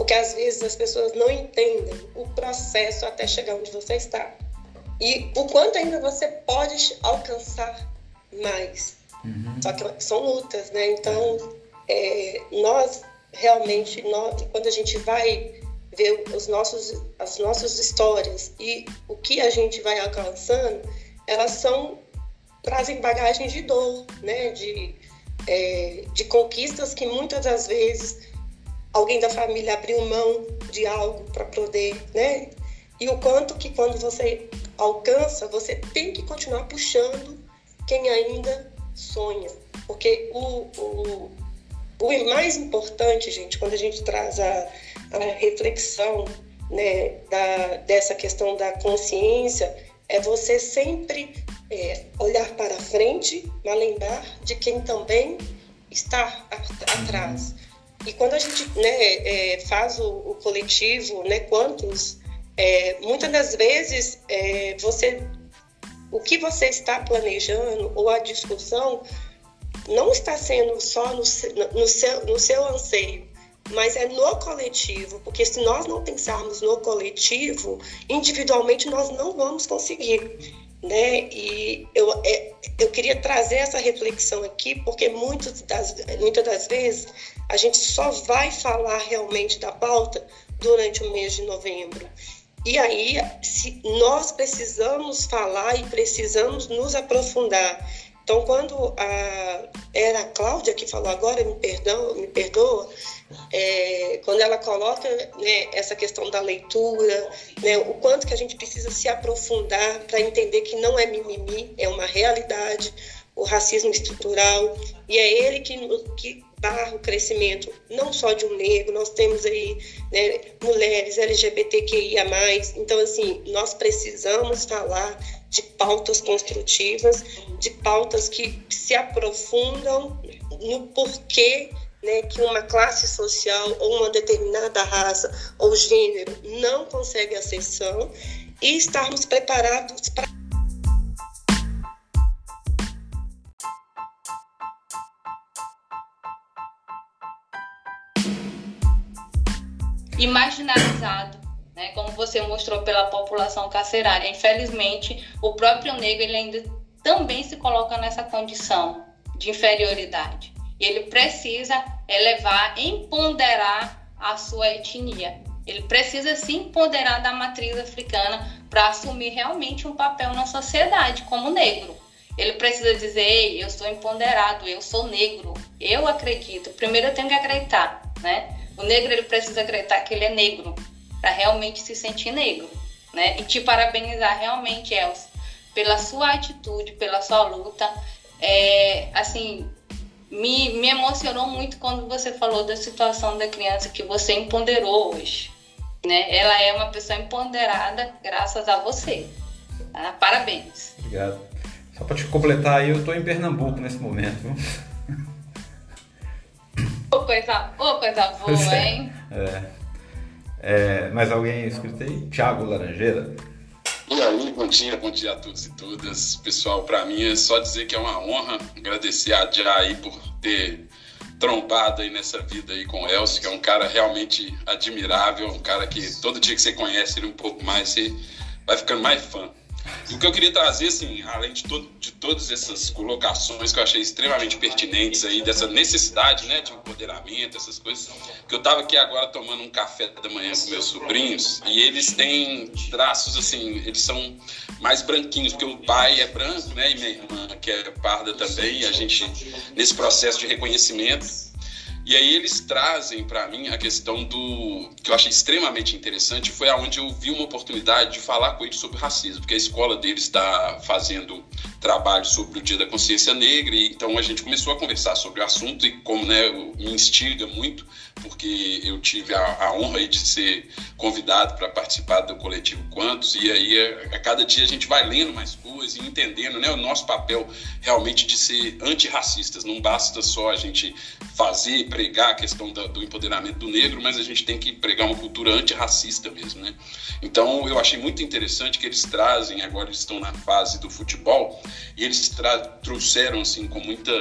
porque às vezes as pessoas não entendem o processo até chegar onde você está. E o quanto ainda você pode alcançar mais. Uhum. Só que são lutas, né? Então, é, nós realmente, nós, quando a gente vai ver os nossos, as nossas histórias e o que a gente vai alcançando, elas são trazem bagagens de dor, né? De, é, de conquistas que muitas das vezes alguém da família abriu mão de algo para poder, né? E o quanto que quando você alcança, você tem que continuar puxando quem ainda sonha. Porque o, o, o mais importante, gente, quando a gente traz a, a reflexão né, da, dessa questão da consciência, é você sempre é, olhar para frente, mas lembrar de quem também está atrás. E quando a gente né, é, faz o, o, coletivo, né, quantos, é, muitas das vezes é, você, o que você está planejando ou a discussão não está sendo só no, no, seu, no seu anseio, mas é no coletivo, porque se nós não pensarmos no coletivo, individualmente nós não vamos conseguir. Né? E eu, é, eu queria trazer essa reflexão aqui, porque muitas das, muitas das vezes a gente só vai falar realmente da pauta durante o mês de novembro. E aí, se nós precisamos falar e precisamos nos aprofundar. Então, quando a, era a Cláudia que falou agora, me, perdão, me perdoa, é, quando ela coloca né, essa questão da leitura, né, o quanto que a gente precisa se aprofundar para entender que não é mimimi, é uma realidade, o racismo estrutural, e é ele que, que barra o crescimento não só de um negro, nós temos aí né, mulheres LGBTQIA+, então assim, nós precisamos falar de pautas construtivas, de pautas que se aprofundam no porquê né, que uma classe social ou uma determinada raça ou gênero não consegue acessão e estarmos preparados para e marginalizado, né, como você mostrou pela população carcerária. Infelizmente, o próprio negro ele ainda também se coloca nessa condição de inferioridade. Ele precisa elevar, empoderar a sua etnia. Ele precisa se empoderar da matriz africana para assumir realmente um papel na sociedade como negro. Ele precisa dizer: Ei, eu sou empoderado, eu sou negro, eu acredito. Primeiro eu tenho que acreditar, né? O negro ele precisa acreditar que ele é negro para realmente se sentir negro, né? E te parabenizar realmente, Elcio, pela sua atitude, pela sua luta. É, assim, me, me emocionou muito quando você falou da situação da criança que você empoderou hoje. Né? Ela é uma pessoa empoderada graças a você. Tá? Parabéns. Obrigado. Só para te completar eu estou em Pernambuco nesse momento. Coisa, ô, coisa boa, é. hein? É. é. mais alguém escrito aí? Tiago Laranjeira. E aí, bom dia, bom dia a todos e todas. Pessoal, para mim é só dizer que é uma honra agradecer a Jai por ter trombado aí nessa vida aí com o Elcio, que é um cara realmente admirável, um cara que todo dia que você conhece ele um pouco mais, você vai ficando mais fã. E o que eu queria trazer, assim, além de, de todas essas colocações que eu achei extremamente pertinentes aí, dessa necessidade, né, de empoderamento, essas coisas, que eu estava aqui agora tomando um café da manhã com meus sobrinhos, e eles têm traços, assim, eles são mais branquinhos, porque o pai é branco, né, e minha irmã, que é parda também, e a gente, nesse processo de reconhecimento, e aí eles trazem para mim a questão do que eu achei extremamente interessante foi aonde eu vi uma oportunidade de falar com eles sobre racismo, porque a escola deles está fazendo trabalho sobre o Dia da Consciência Negra e então a gente começou a conversar sobre o assunto e como né, me instiga muito porque eu tive a, a honra de ser convidado para participar do coletivo Quantos, e aí a, a, cada dia a gente vai lendo mais coisas e entendendo né, o nosso papel realmente de ser antirracistas. Não basta só a gente fazer, pregar a questão da, do empoderamento do negro, mas a gente tem que pregar uma cultura antirracista mesmo. Né? Então eu achei muito interessante que eles trazem, agora eles estão na fase do futebol, e eles trouxeram assim com muita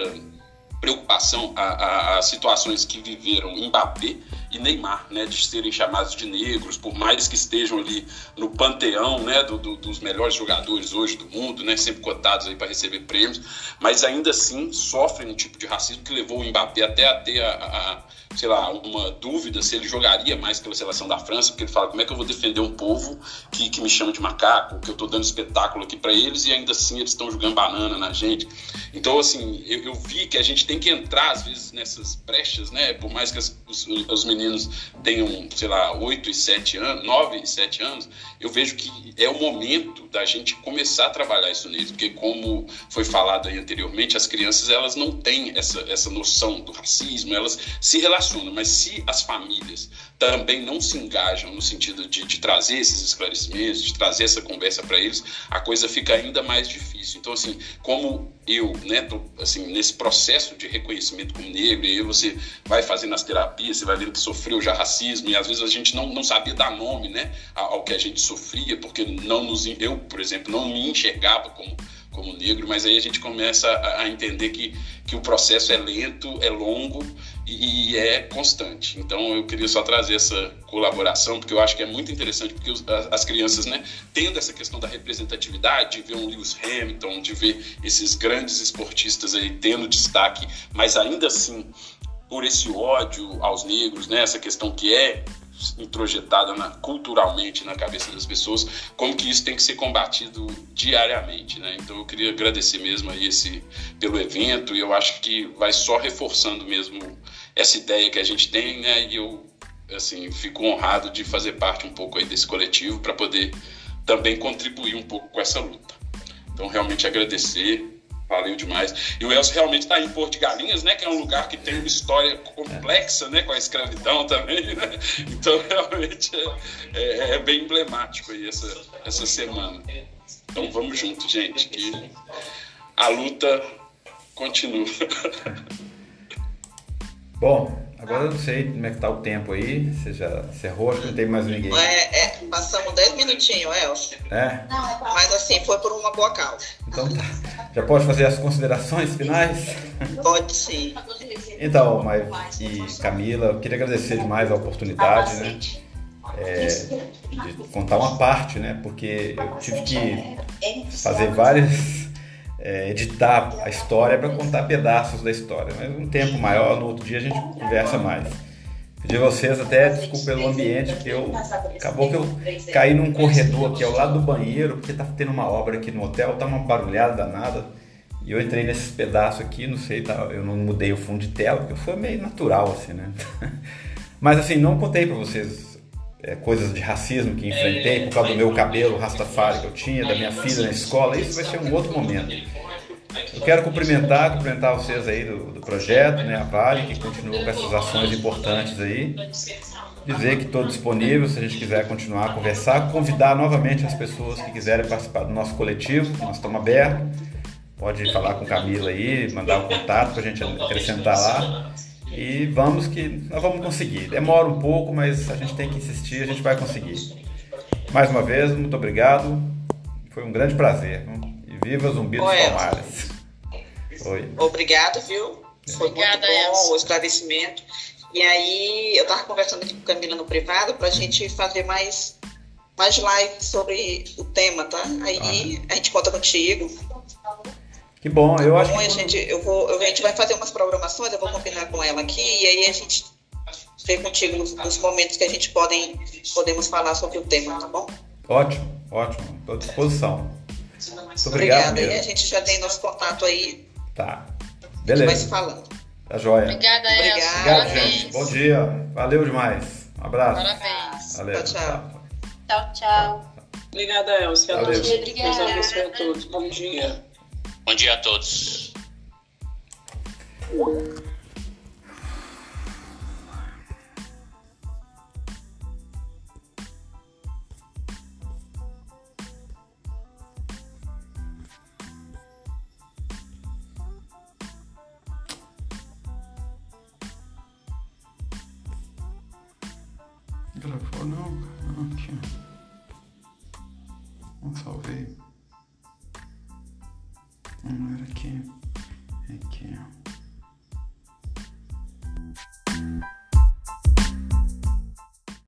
preocupação a, a, a, situações que viveram Mbappé e Neymar, né, de serem chamados de negros, por mais que estejam ali no panteão, né, do, do, dos melhores jogadores hoje do mundo, né, sempre cotados aí para receber prêmios, mas ainda assim sofrem um tipo de racismo que levou o Mbappé até a ter a, a sei lá, uma dúvida se ele jogaria mais pela seleção da França, porque ele fala como é que eu vou defender um povo que, que me chama de macaco, que eu estou dando espetáculo aqui para eles e ainda assim eles estão jogando banana na gente. Então, assim, eu, eu, vi que a gente tem que entrar às vezes nessas brechas, né? Por mais que as, os, os, meninos tenham, sei lá, 8 e 7 anos, 9 e 7 anos, eu vejo que é o momento da gente começar a trabalhar isso neles, porque como foi falado aí anteriormente, as crianças elas não têm essa, essa noção do racismo, elas se relacionam relaciona, mas se as famílias também não se engajam no sentido de, de trazer esses esclarecimentos, de trazer essa conversa para eles, a coisa fica ainda mais difícil. Então, assim, como eu, né, tô, assim, nesse processo de reconhecimento como negro, e aí você vai fazendo as terapias, você vai vendo que sofreu já racismo, e às vezes a gente não, não sabia dar nome, né, ao que a gente sofria, porque não nos, eu, por exemplo, não me enxergava como como negro, mas aí a gente começa a, a entender que, que o processo é lento, é longo e, é constante. Então eu queria só trazer essa colaboração, porque eu acho que é muito interessante, porque os, as crianças, né, tendo essa questão da representatividade, de ver um Lewis Hamilton, de ver esses grandes esportistas aí tendo destaque, mas ainda assim por esse ódio aos negros, né, essa questão que é introjetada na, culturalmente na cabeça das pessoas, como que isso tem que ser combatido diariamente, né? Então eu queria agradecer mesmo aí esse pelo evento e eu acho que vai só reforçando mesmo essa ideia que a gente tem, né? E eu assim, fico honrado de fazer parte um pouco aí desse coletivo para poder também contribuir um pouco com essa luta. Então, realmente agradecer Valeu demais. E o Elcio realmente está em Porto de Galinhas, né? Que é um lugar que tem uma história complexa, né? Com a escravidão também, né? Então, realmente, é, é, é bem emblemático aí essa, essa semana. Então, vamos junto, gente, que a luta continua. Bom, Agora eu não sei como é que tá o tempo aí. Você já cerrou, acho que não tem mais ninguém. É, é passamos 10 minutinhos, Elcio. É? Mas assim, foi por uma boa causa. Então tá. Já pode fazer as considerações finais? Pode sim. Então, mas e Camila, eu queria agradecer demais a oportunidade, né? É, de contar uma parte, né? Porque eu tive que fazer várias é, editar a história para contar pedaços da história. Mas um tempo maior, no outro dia a gente conversa mais. Pedi a vocês até desculpa pelo ambiente, porque eu acabou que eu caí num corredor aqui ao lado do banheiro, porque tá tendo uma obra aqui no hotel, tá uma barulhada danada. E eu entrei nesses pedaços aqui, não sei, tá, eu não mudei o fundo de tela, porque foi meio natural assim, né? Mas assim, não contei para vocês é, coisas de racismo que enfrentei por causa do meu cabelo rastafari que eu tinha, da minha filha na escola, isso vai ser um outro momento. Eu quero cumprimentar, cumprimentar vocês aí do, do projeto, né, a Vale, que continua com essas ações importantes aí. Dizer que estou disponível se a gente quiser continuar a conversar, convidar novamente as pessoas que quiserem participar do nosso coletivo, nós estamos abertos. Pode falar com Camila aí, mandar o um contato para a gente acrescentar lá. E vamos que nós vamos conseguir. Demora um pouco, mas a gente tem que insistir, a gente vai conseguir. Mais uma vez, muito obrigado. Foi um grande prazer. E viva Zumbi dos Palmares. Oi. Obrigado, viu? Foi Obrigada, muito bom o esclarecimento. E aí, eu estava conversando aqui com a Camila no privado para a gente fazer mais, mais lives sobre o tema, tá? Aí ah. a gente conta contigo. Que bom, eu acho bom, que... A gente, eu vou, a gente vai fazer umas programações, eu vou combinar com ela aqui, e aí a gente vê contigo nos, nos momentos que a gente podem, podemos falar sobre o tema, tá bom? Ótimo, ótimo, estou à disposição. Muito obrigado. Obrigada, e a gente já tem nosso contato aí. Tá, beleza. A gente vai se falando. Tá joia. Obrigada, Elcio. Obrigado, gente. Bom dia. Valeu demais. Um abraço. Parabéns. Valeu. Tchau, tchau. Tchau, tchau. Obrigada, Elcio. Valeu. Obrigada. Deus abençoe a todos. Bom dia. Bom dia a todos. Gravou não? Aqui. Não salvei. Vamos era aqui.